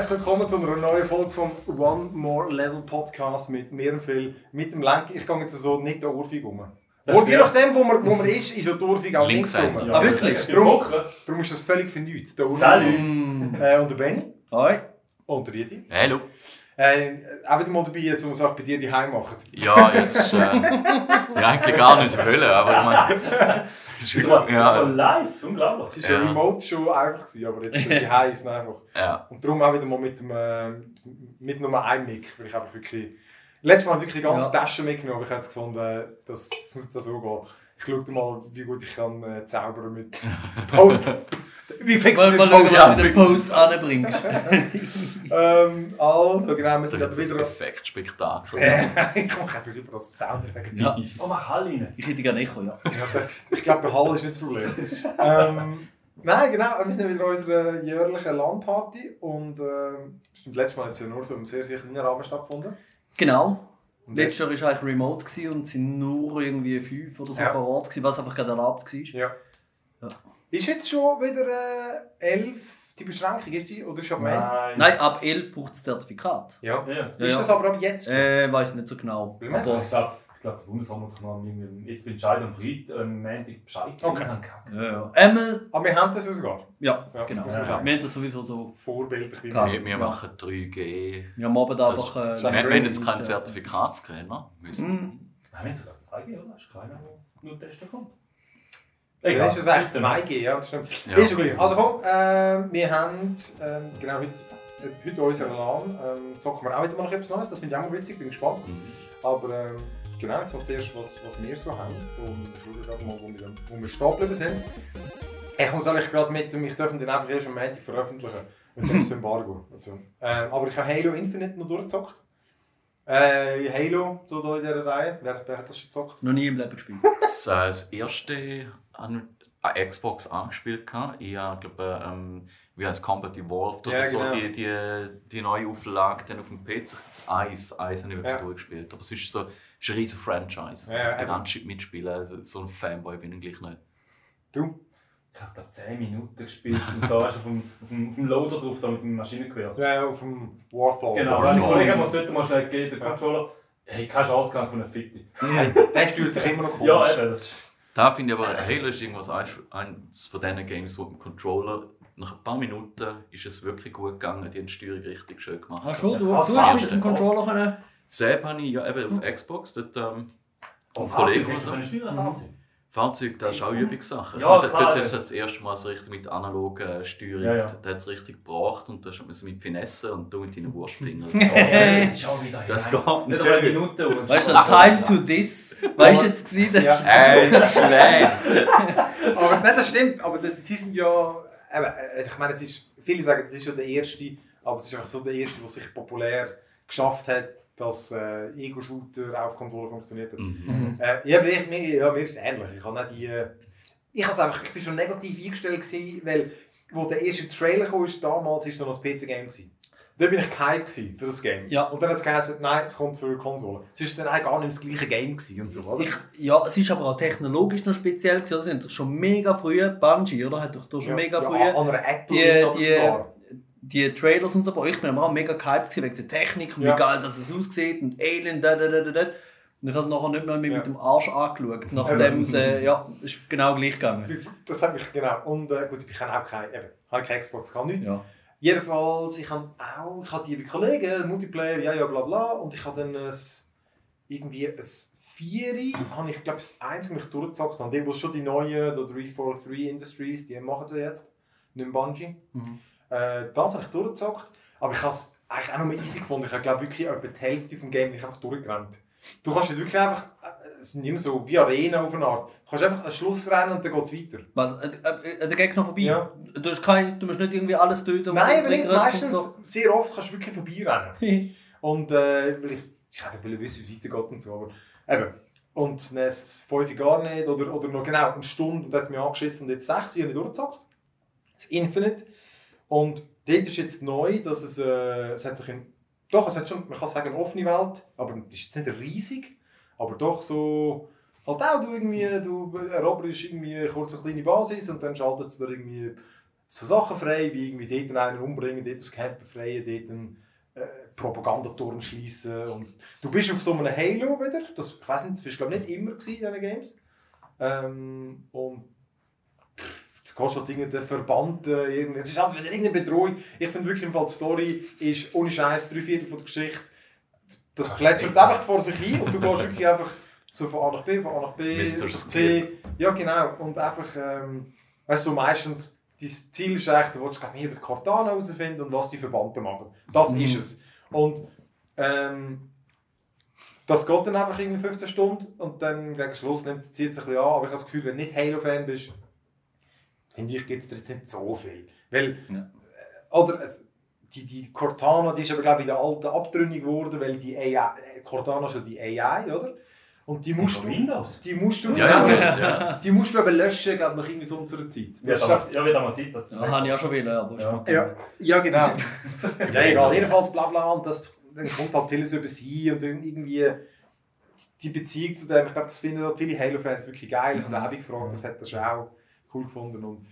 Herzlich willkommen zu einer neuen Folge vom One More Level Podcast mit mir und Phil, mit dem Lenk. Ich gehe jetzt so nicht der Urfig um. Das Und je ja- nachdem, wo man, wo man ist, ist ja die Urfig auch links rum. Linkshänder. Ah, wirklich? Darum, Drum. darum ist das völlig für nichts. Der. Salut. Äh, und der Benny. Hoi. Und der Ridi. Hallo. Äh, auch wieder mal dabei, jetzt, es auch bei dir die Heim machen. Ja, es ist äh, ja, eigentlich gar nicht Hölle, aber ich meine. es ist Das wirklich- war so Ja, live, Es unglaublich. war Ja. ja remote schon einfach, gewesen, aber jetzt die Heim ist einfach. ja. Und darum auch wieder mal mit, dem, äh, mit nur einem Mic, weil ich einfach wirklich... Letztes Mal habe ich wirklich die ganze Ja. Tasche mitgenommen, aber ich habe jetzt gefunden, das, das muss jetzt auch so gehen. Ich schaue mal, wie gut ich kann äh, zaubern mit Post. Wie fix Mal, mit mal schauen, Post. was du den Post anbringst. Ähm, also, genau, wir Das sind ist jetzt ein wieder... Effektspektakel. Äh, ich komme einfach über das Soundeffekt. Ja. Oh, mach Hall rein. Ich hätte gerne Echo, ja. Ich glaube, der Hall ist nicht das Problem. ähm, nein, genau, wir sind wieder an unserer jährlichen LAN-Party und ähm, stimmt, letztes Mal hat es ja nur so im sehr, sehr kleinen Rahmen stattgefunden. Genau. Und Letztes Jahr war eigentlich remote und es sind nur irgendwie fünf oder so Ja. vor Ort, gewesen, was einfach gerade erlaubt war. Ja. Ja. Ist jetzt schon wieder äh, 11 die Beschränkung, ist die? Oder Mai? Nein. Nein, ab 11 braucht es Zertifikat. Ja. Ja. Ja, ist ja. das aber ab jetzt schon? Äh, weiß nicht so genau. Aber Ich glaube, ich glaub, der noch irgendwie jetzt entscheiden am Freitag, am Montag Bescheid geben. Okay. Ja, ja. Einmal, Aber wir haben das ja sogar. ja, Ja, genau. man Wir haben das sowieso so. Vorbildlich. Wir, wir machen 3G. Wir haben aber Das- einfach. Äh, Wir, haben jetzt keinen ja. Zertifikatsscanner. Müssen. Mhm. Nein, wir haben sogar zwei gegeben, oder? Ist keiner, der nur testen kommt. Dann ist es eigentlich 2G, ja, das stimmt. Ja. Ist schon gleich. Also komm, ähm, wir haben ähm, genau heute, äh, heute unseren LAN. Ähm, zocken wir auch wieder mal noch etwas Neues, das finde ich auch mal witzig, bin gespannt. Mhm. Aber ähm, genau, jetzt mal zuerst, was, was wir so haben. Und schauen gerade mal, wo wir, wo wir stehen geblieben sind. Ich muss eigentlich gerade mit dem, ich darf den einfach erst am Montag veröffentlichen. Und dann ist das Embargo. Also, ähm, aber ich habe Halo Infinite noch durchgezockt. Äh, Halo, so da in dieser Reihe. Wer, wer hat das schon gezockt? Noch nie im Leben gespielt. Das, äh, das erste an Xbox angespielt. gehabt. Ich habe, glaube ähm, wie heißt Combat Evolved oder Ja, so, genau. die, die, die neue Auflage dann auf dem PC. Das Eis, Eis habe ich wirklich Ja. durchgespielt. Aber es ist so ist ein riesen Franchise. Ja, ja, der eben. ganze Shit mitspielen. Also, so ein Fanboy bin ich gleich nicht. Du? Ich habe da 10 Minuten gespielt und da ist auf dem, auf dem, auf dem Loader drauf, da mit dem Maschinengewehr. Ja, auf dem Warthog. Genau, mein Kollege hat mir sollte mal schnell gegeben, der Controller. Hey, keine Chance gehabt von einer Fichte. Hey, der stört sich immer noch komisch. Ja, eben, das ist. Da finde ich aber, Halo ist irgendwas eines von diesen Games, wo mit dem Controller nach ein paar Minuten ist es wirklich gut gegangen, die haben die Steuerung richtig schön gemacht. Schon? Du, du das hast mit dem. Controller können. Selber habe ich ja eben auf Xbox, dort, ähm, Oh, ein Fahrzeug, hast du steuern, Fahrzeug? Fahrzeug, das ist auch Übungssache. Ich Ja, meine, dort, hast du das erste Mal so richtig mit analoger Steuerung, Ja, ja. da hat es richtig gebracht und da hast du mit Finesse und du mit deinen Wurstfingern. Das ist schon wieder. Das Nein, geht Nicht eine Minute. und Weißt du, das Time to This, weißt du jetzt gewesen? Ja. Es ist schlecht! Aber nein, das stimmt. Aber das, sie sind ja. Eben, äh, ich meine, es ist, viele sagen, es ist schon der erste, aber es ist einfach so der erste, der sich populär geschafft hat, dass äh, Ego-Shooter auf Konsole funktioniert hat. Mhm. Äh, ja, mir, mir, ja, mir ist es ähnlich. Ich, habe nicht die, ich, has einfach, ich bin schon negativ eingestellt, gewesen, weil wo der erste Trailer kam, ist, damals war es noch ein PC-Game. gewesen. Da bin ich gehypt gewesen für das Game. Ja. Und dann hat es geheißen, nein, es kommt für Konsole. Es ist dann eigentlich gar nicht das gleiche Game gewesen und so, oder? Ich, ja, es ist aber auch technologisch noch speziell gewesen. Sie haben doch schon mega früh, Bungie, oder? Hat doch da schon ja, mega ja, früh An einer Apple die, die. Die Trailers und so. Aber ich bin aber auch mega gehypt wegen der Technik und Ja. wie geil dass es aussieht und Alien, da, da, da, da, da. Und ich habe es nachher nicht mal mehr Ja. mit dem Arsch angeschaut, nachdem es, äh, ja, ist genau gleich gegangen. Das habe ich, genau. Und äh, gut, ich kann auch keine, eben, habe keine Xbox, kann nicht. Ja. Jedenfalls, ich habe auch, ich habe die Kollegen, Multiplayer, ja, ja, bla bla. Und ich habe dann ein, irgendwie ein Vieri, habe ich glaube das eins mich durchgezockt. Und die, wo schon die neuen, die 343 Industries, die machen sie jetzt, nicht Bungie. Mhm. Äh, das habe ich durchgezockt. Aber ich habe es eigentlich auch noch mal easy gefunden. Ich habe glaube wirklich etwa die Hälfte vom Game nicht einfach durchgerannt. Du kannst nicht wirklich einfach, äh, es sind immer so wie Arena auf eine Art. Du kannst einfach ein Schluss rennen und dann geht es weiter. Was, äh, äh, äh, der Gegner vorbei? Ja. Du, hast kein, du musst nicht irgendwie alles töten. Nein, aber nicht. Meistens, so. sehr oft kannst du wirklich vorbeirennen. Und äh, weil ich, ich hätte wissen, wie es weitergeht und so, aber eben. Und dann ist es fünf gar nicht, oder, oder noch genau eine Stunde und hat mich angeschissen und jetzt sechs habe ich durchgezockt. Das Infinite. Und dort ist jetzt neu, dass es, äh, es hat sich in, doch, es hat schon, man kann sagen, eine offene Welt, aber es ist jetzt nicht riesig, aber doch so, halt auch du irgendwie, du eroberst irgendwie kurz eine kleine Basis und dann schaltet es da irgendwie so Sachen frei, wie irgendwie dort einen umbringen, dort das Camp befreien, dort einen äh, Propagandaturm schließen. Und du bist auf so einem Halo wieder. Das, ich weiß nicht, das bist glaube ich nicht immer in diesen Games. Ähm, und pff, du kannst halt irgendeinen Verband, äh, irgend- es ist halt wieder irgendeine Bedrohung. Ich finde wirklich im Fall die Story ist ohne Scheiß drei Viertel von der Geschichte. Das plätschert einfach vor sich hin und du gehst wirklich einfach so von A nach B, von A nach B, Mr. C. Ja genau. Und einfach, ähm, weißt du, so meistens, dein Ziel ist eigentlich, du willst ich, über die Cortana herausfinden und was die Verbanden machen. Das ist es. Und ähm, das geht dann einfach irgendwie 15 Stunden und dann gegen Schluss nimmt es zieht sich ein bisschen an. Aber ich habe das Gefühl, wenn du nicht Halo-Fan bist, finde ich, gibt es da jetzt nicht so viel. Weil, Ja. äh, oder die, die Cortana, die ist aber glaube ich in der alten abtrünnig geworden, weil die AI, äh, Cortana ist ja die AI, oder? Und die musst du, Windows. die musst du, Ja, ja, ja. ja. die musst du eben löschen, glaube ich, nach irgendwie so unserer Zeit. Ja, Das ist damals, ja, wird auch mal Zeit, dass Ja, habe ich auch schon wollen, aber ist Ja. Ja, ja genau. ja, egal. Jedenfalls bla bla und das, dann kommt halt vieles über sie und irgendwie die Beziehung zu dem, ich glaube, das finden halt viele Halo-Fans wirklich geil. Ich habe auch gefragt, das hat er schon auch cool gefunden und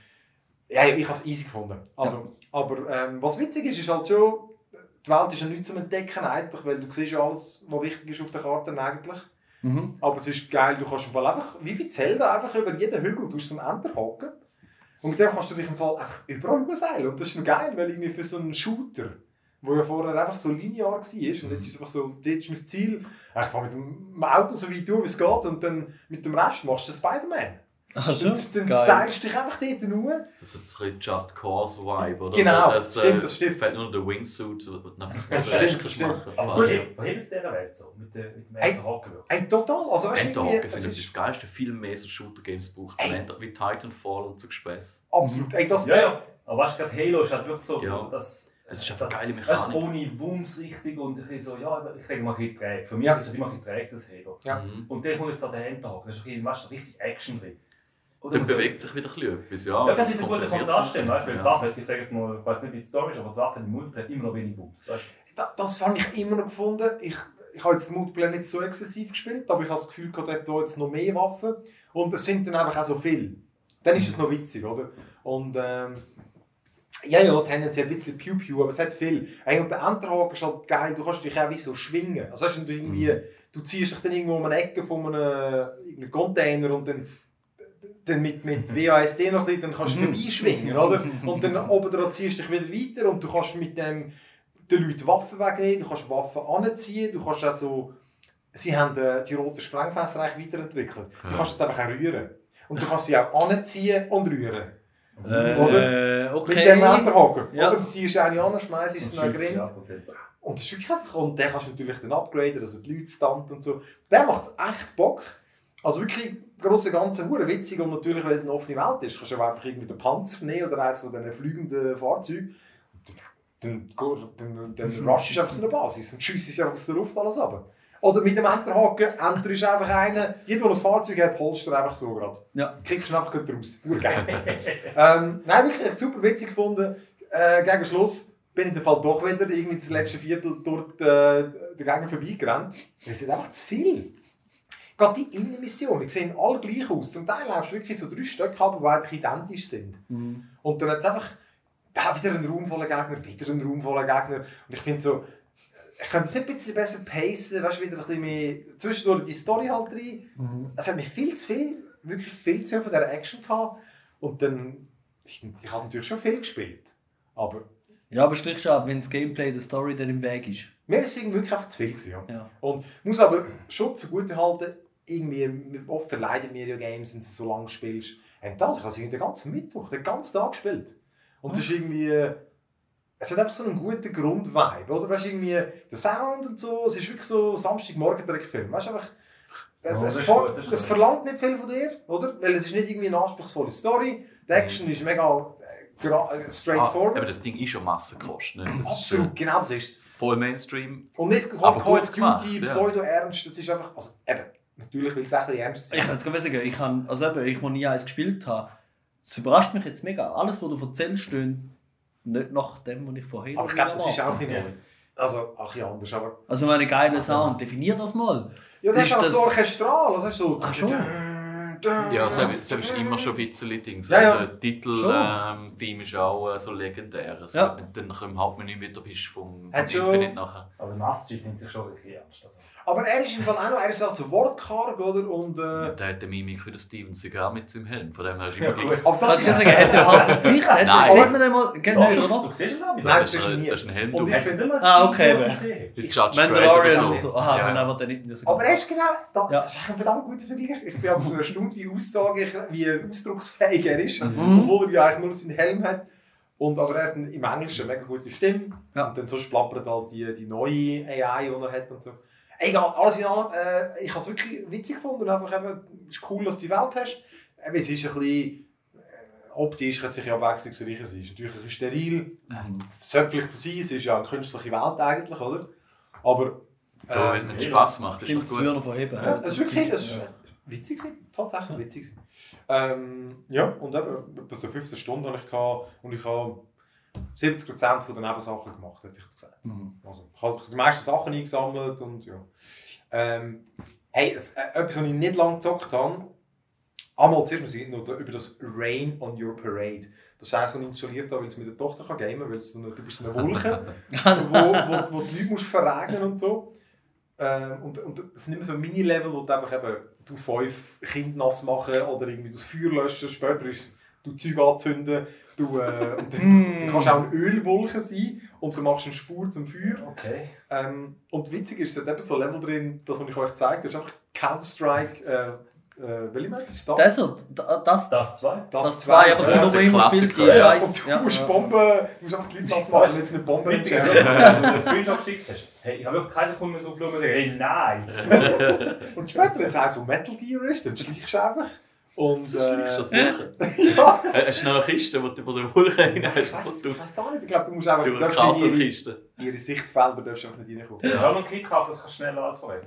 ja, ich habe es easy gefunden. Also, Aber ähm, was witzig ist, ist halt schon, die Welt ist ja nicht zum Entdecken eigentlich, weil du siehst ja alles, was wichtig ist auf der Karte eigentlich. Mhm. Aber es ist geil, du kannst im Fall einfach, wie bei Zelda, einfach über jeden Hügel du zum Enter hocken. Und mit dem kannst du dich im Fall einfach überall seilen. Und das ist geil, weil irgendwie für so einen Shooter, wo ja vorher einfach so linear war, und jetzt ist es einfach so, jetzt ist mein Ziel, ich fahre mit dem Auto so weit durch, wie es geht, und dann mit dem Rest machst du Spider-Man. Ach Dann, dann Geil. du dich einfach dort nur. Das ist ein Just Cause Vibe, oder? Genau, das, äh, stimmt, das stimmt. Fällt nur der Wingsuit und dann Das den stimmt, das stimmt. machen. Aber woher es dieser Welt so? Mit, der, mit dem Ey. ersten Haken wirklich? Ey, total. Also, weißt du, Endhaken sind ist das geilste, viel mehr so Shooter-Games braucht. Ey. Ey. Wie Titanfall und so Gespäss. absolut. Ey, das, Ja, ja. Aber weißt du, gerade Halo ist halt wirklich so, Ja. dass. Es ist einfach das, geile weißt, du, Mechanik. ohne Wumms richtig und ich bin so, ja, ich kriege mal ein bisschen träge. Für mich ist das immer ein bisschen träge, das Halo. Ja. Mhm. Und der kommt jetzt an den Endtag. Das ist ein bisschen, weißt du, richtig Action drin. Oder Dann so- bewegt sich wieder ein bisschen ja. Ja, das ist ein guter Kontrast, weißt du, weil die Ja. Waffe, ich sage jetzt mal, ich weiß nicht, wie die Story ist, aber die Waffe im Multiplayer hat immer noch wenig Wumms. Weißt Das fand ich immer noch gefunden. Ich, ich habe jetzt den Multiplayer nicht so exzessiv gespielt, aber ich habe das Gefühl, gehabt, er hat da jetzt noch mehr Waffen. Und es sind dann einfach auch so viele. Dann ist es noch witzig, oder? Und ähm, ja, ja, tendenziell ein bisschen Pew-Pew, aber es hat viel. Ey, und der Enterhaken ist halt geil, du kannst dich auch wie so schwingen. Also weißt du, irgendwie, du ziehst dich dann irgendwo um eine Ecke von einem, irgendeinem Container und dann dann mit, mit WASD noch ein bisschen, dann kannst du vorbeischwingen, oder? Und dann oben dran ziehst du dich wieder weiter und du kannst mit dem den Leuten Waffen wegnehmen, du kannst Waffen anziehen, du kannst auch so... Sie haben äh, die roten Sprengfässer eigentlich weiterentwickelt. Du kannst jetzt einfach auch rühren. Und du kannst sie auch anziehen und rühren. Äh, Mit okay. dem Enterhaken. Ja. Oder du ziehst eine an, schmeißt es sie Grind. dann- Und das ist wirklich einfach, und den kannst du natürlich dann upgraden, also die Leute stunt und so. Der macht echt Bock. Also wirklich, große Ganze, hure witzig und natürlich, weil es eine offene Welt ist, kannst du einfach irgendwie den Panzer nehmen oder eines von diesen fliegenden Fahrzeugen. Dann, dann, dann, rushst du einfach so eine Basis und schiessest einfach aus der Luft alles ab. Oder mit dem Enterhaken, Enter ist einfach einer, jeder, der ein Fahrzeug hat, holst du einfach so gerade. Ja. Kriegst du einfach gerade raus. Urgeil. ähm, nein, wirklich super witzig gefunden. Äh, gegen Schluss bin ich in Fall doch wieder irgendwie das letzte Viertel durch äh, den Gegner vorbeigerannt. Das ist einfach zu viel. Gerade die Innenmissionen sehen alle gleich aus. Zum Teil läufst du wirklich so drei Stück ab, die identisch sind. Und dann hat es einfach da wieder einen Raum voller Gegner, wieder einen Raum voller Gegner. Und ich finde so, ich könnte es nicht ein bisschen besser pacen, weißt du, wieder ein bisschen mehr zwischendurch die Story halt rein. Es hat mich viel zu viel, wirklich viel zu viel von dieser Action gehabt. Und dann, ich, ich habe natürlich schon viel gespielt. Aber Ja, aber strich schon ab, wenn das Gameplay der Story dann im Weg ist. mir ist es wirklich einfach zu viel gewesen, ja. Ja. Und muss aber schon zugute halten, irgendwie, oft verleiden mir ja Games, wenn du so lange spielst. Und das, ich habe es den ganzen Mittwoch, den ganzen Tag gespielt. Und es ist irgendwie, es hat einfach so einen guten Grundvibe, oder? Weißt irgendwie, der Sound und so, es ist wirklich so Samstagmorgen-Trickfilm. Weißt du, einfach, es, es, ist ist es verlangt nicht viel von dir, oder? Weil es ist nicht irgendwie eine anspruchsvolle Story. Die Action ist mega äh, äh, Ah, straightforward. aber das Ding ist schon Massenkost. Ne? Das ist, Absolut, äh, genau das ist voll Mainstream. Und nicht Call of Duty. Pseudo-ernst, das ist einfach, also eben, natürlich will es ein bisschen ernst Ich sein. kann gerade sagen, ich habe, also eben, ich, wo nie eins gespielt habe, es überrascht mich jetzt mega. Alles, was du erzählst, steht nicht nach dem, was ich vorher Aber ich glaube, das ist auch nicht neu. Also, ach ja, anders, aber... Also meine geile Sound, definier das mal. Ja, das ist Ist auch das- so orchestral, also das ist so... Ach schon. Ja, so, so ist immer schon ein bisschen Dings. Ja, ja. Der Titel Schon. ähm, ist auch äh, so legendär. Also, Ja. Dann nachher im Hauptmenü wieder bist vom, vom Infinite nachher. Aber der Master Chief nimmt sich schon wirklich ernst. Also. Aber er ist im Fall auch noch, er ist auch so wortkarg, oder? Und, äh, Der hat den Mimik wie der Steven Seagal mit seinem Helm. Von dem her ist immer Ja, gut. aber das kann sagen, hat er halt das Gesicht? Hat Nein. er, sieht man den mal? Genau, oder? Du siehst ihn auch Nein. Das ist, ist ein, nie. das ist ein Helm. Und du. ich Hast du mal Ah, okay, Mandalorian oder und so. so. Aha, Ja. aber der nicht mehr so Aber er ist genau, da, Ja. das ist ein verdammt guter Vergleich. Ich bin aber so erstaunt, wie aussage, wie ausdrucksfähig er ist. Mhm. Obwohl er ja eigentlich nur seinen Helm hat. Und, aber er hat im Englischen eine mega gute Stimme. Ja. Und dann so plappert halt die, die neue AI, die er hat und so. Egal, alles in allem, äh, ich habe es wirklich witzig gefunden. und Einfach eben, es ist cool, dass du die Welt hast. Eben, es ist ein bisschen, äh, optisch könnte sich ja abwechslungsreicher sein. Es ist natürlich ein bisschen steril. Mhm. Sollte vielleicht sein, es ist ja eine künstliche Welt eigentlich, oder? Aber... Da, äh, wenn es Spass macht, ist Stimmt, doch das gut. würde von ja, es ist wirklich es ist witzig gewesen, tatsächlich witzig gewesen. Ähm, ja, und eben, etwa so 15 Stunden habe ich gehabt und ich habe 70% von den Nebensachen gemacht, hätte ich gesagt. Mhm. Also, ich habe die meisten Sachen eingesammelt und ja. Ähm, hey, es, äh, etwas, was ich nicht lange gezockt habe, einmal zuerst muss ich noch da- über das Rain on Your Parade. Das eines, was ich installiert habe, weil es mit der Tochter kann gamen kann, weil es so eine, du bist eine Wolke, wo, wo, wo die Leute musst verregnen und so. Ähm, und, und es sind immer so Mini-Level, wo du einfach eben du fünf Kinder nass machen oder irgendwie das Feuer löschen, später ist es du Zeug anzünden, du, äh, und dann, dann kannst du auch eine Ölwolke sein und du machst eine Spur zum Feuer. Okay. Ähm, und witzig ist, es hat eben so Level drin, das, was ich euch gezeigt habe, das ist einfach Counter-Strike, äh, äh, welche Map ist das? Desert, da- das, Das zwei. das zwei, aber ja, der immer spielt die Scheiße. und du musst Bomben, du musst einfach die Leute nass machen, wenn jetzt eine Bombe nicht wenn du einen Screenshot geschickt hast. Hey, ich habe wirklich keine Sekunde mehr so geflogen und gesagt, hey, nice. Und später, wenn es eins so Metal Gear ist, dann schleichst du einfach. Und, Das ist wirklich das äh, Wolken. ja, Äh, Hast du noch eine Kiste, die du über den Wolken hinein ich hast? weiß, So ich weiß gar nicht, ich glaube, du musst einfach, du darfst nicht ihre, ihre Sichtfelder darfst du einfach nicht reinkommen. Ich habe noch einen Kit kaufen, das kannst du schneller als vorher.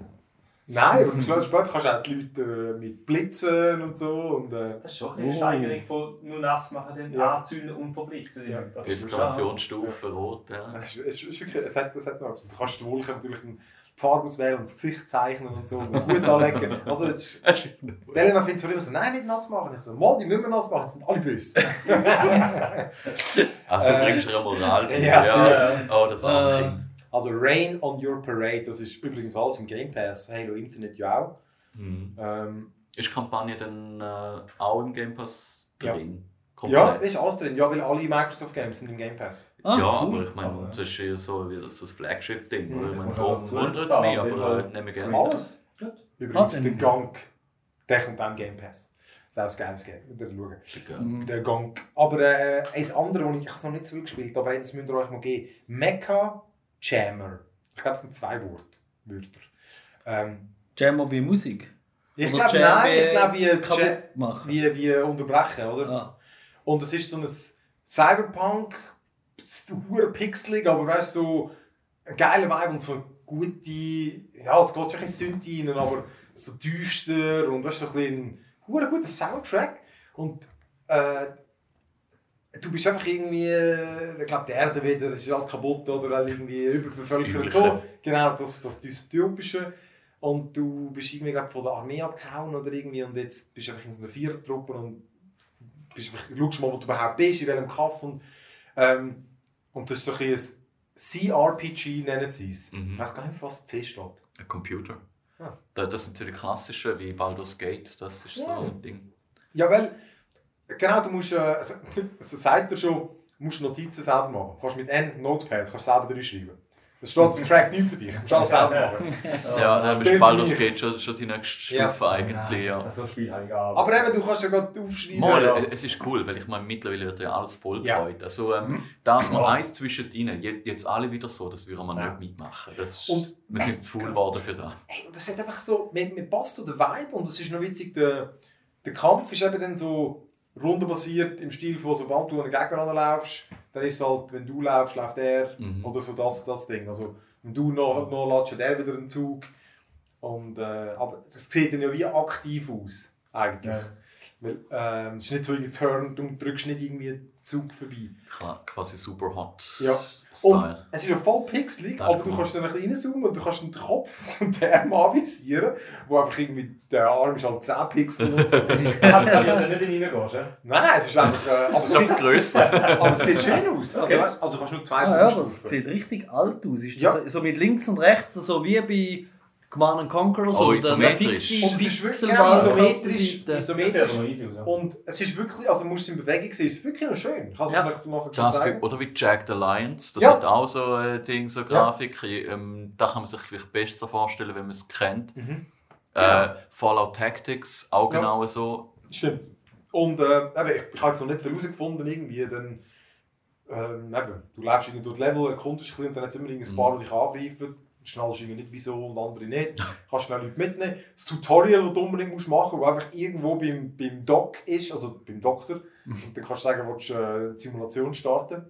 Nein, aber später später kannst du auch die Leute äh, mit Blitzen und so. Und, äh, Das ist schon eine Oh. Steigerung von nur nass machen, dann Ja. anzünden und verblitzen. Ja. Das ist Eskalationsstufe rot. Ja. es, ist, es, ist wirklich, es, hat, es hat noch. Du kannst die Wolke natürlich die Farbe auswählen und das Gesicht zeichnen und so und gut anlegen. Also, jetzt, Elena findet zwar immer so, nein, nicht nass machen. Ich so, mal, die müssen wir nass machen, das sind alle böse. Also Äh, bringst du eine Moral ja, ja. Oh, das arme Äh, Kind. Also Rain on Your Parade, das ist übrigens alles im Game Pass. Halo Infinite ja auch. Hm. Ähm, Ist Kampagne dann äh, auch im Game Pass Ja. drin? ja, Komplett? ist alles drin. Ja, weil alle Microsoft Games sind im Game Pass. Ah, ja, cool. aber ich meine, das ist ja so wie das, das Flagship-Ding. Mhm. Ich meine, dazu wundert es mich, aber äh, nehme ich gerne. Alles. Gut. Übrigens, Ah, der dann- Gang, der kommt auch im Game Pass. Das ist auch ein geiles Game. Wieder schauen. Gerne. Mhm. Der Gang. Aber äh, eins andere, das ich, ich habe es noch nicht so viel gespielt aber das müsst ihr euch mal geben. Mecha Jammer. Ich glaube, es sind zwei Wort, Wörter. Ähm, Jammer wie Musik. ich glaube, nein, ich glaube, wie, Ja- wie, wie unterbrechen, oder? Ah. Und es ist so ein Cyberpunk, hure pixelig, aber weißt du, so ein geiler Vibe und so gute, ja, es geht schon ein bisschen Synthi rein, aber so düster und weißt du, so ein bisschen ein guter Soundtrack. Und äh, du bist einfach irgendwie, ich glaube, die Erde wieder, es ist halt kaputt oder irgendwie überbevölkert so. Genau, das, das Dystopische. Und du bist irgendwie glaub, von der Armee abgehauen oder irgendwie und jetzt bist du einfach in so einer Vierertruppe und bist, schaust mal, wo du überhaupt bist, in welchem Kaff und, ähm, und das ist so ein, ein CRPG, nennen sie es. Mhm. Ich weiß gar nicht, was C steht. Ein Computer. Ah. Da- Das sind natürlich klassische, wie Baldur's Gate, das ist so Ja. ein Ding. Ja, weil, genau, du musst, also, also sagt er schon, musst Notizen selber machen. Du kannst mit N Notepad kannst selber schreiben. Das steht, das trackt nichts für dich. Du musst alles selber machen. Ja, dann Spiel ist Baldur's. Gate schon, schon die nächste Ja. Stufe eigentlich. Ja. Das so Spiel habe ich auch. Aber eben, du kannst ja gerade aufschreiben. Mal, Ja. es ist cool, weil ich meine, mittlerweile wird ja alles voll Ja. gefreut. Also, ähm, das mal Ja. eins zwischen ihnen, jetzt, jetzt alle wieder so, das würden wir Ja. nicht mitmachen. Das ist, Und- wir sind zu faul geworden für das. Hey, und das hat einfach so, mir, mir passt so der Vibe und es ist noch witzig, der, der Kampf ist eben dann so rundenbasiert im Stil von, sobald du an einen Gegner anlaufst, dann ist es halt, wenn du laufst, läuft er Mhm. oder so das, das Ding. Also wenn du noch, noch latscht der wieder einen Zug. Und, äh, aber es sieht dann ja wie aktiv aus, eigentlich. Ja. Weil, ähm, es ist nicht so irgendwie Turn, du drückst nicht irgendwie Zug vorbei. Klar, quasi super hot Ja. Style. Und es ist ja voll pixelig, Das aber du cool. kannst dann ein bisschen reinzoomen und du kannst den Kopf und den Arm anvisieren, wo einfach irgendwie, der Arm ist halt 10 Pixel und so. nein, Also, wenn du da nicht reingehst, ja? nein, es ist einfach, äh, Das also, ist es sieht, Größe. aber es sieht schön aus. Also, Okay. also kannst du nur zwei Ah, ja, es Zoomstufen. sieht richtig alt aus. Ist Ja. das so mit links und rechts, so wie bei Command Conquer, so Oh, der- der isometrisch. Und es ist wirklich genau isometrisch, isometrisch. ja. Und es ist wirklich, also musst du es in Bewegung sehen, es ist wirklich noch schön. Ich kann es Ja. schon Das, zeigen. oder wie Jack the Lions, das Ja. hat auch so ein Ding, so Grafik. Ähm, da kann man sich vielleicht besser so vorstellen, wenn man es kennt. Mhm. Äh, Fallout Tactics, auch Ja. genau so. Stimmt. Und äh, ich, ich habe jetzt noch nicht viel herausgefunden, irgendwie, dann, ähm, eben, du läufst irgendwie durch die Level, erkundest ein bisschen und dann hat es immer irgendwie ein paar, die dich angreifen. Schnallst irgendwie nicht wieso und andere nicht. Kannst schnell Leute mitnehmen. Das Tutorial, das du unbedingt musst machen musst, das einfach irgendwo beim, beim Doc ist, also beim Doktor. Und dann kannst du sagen, willst du äh, die Simulation starten.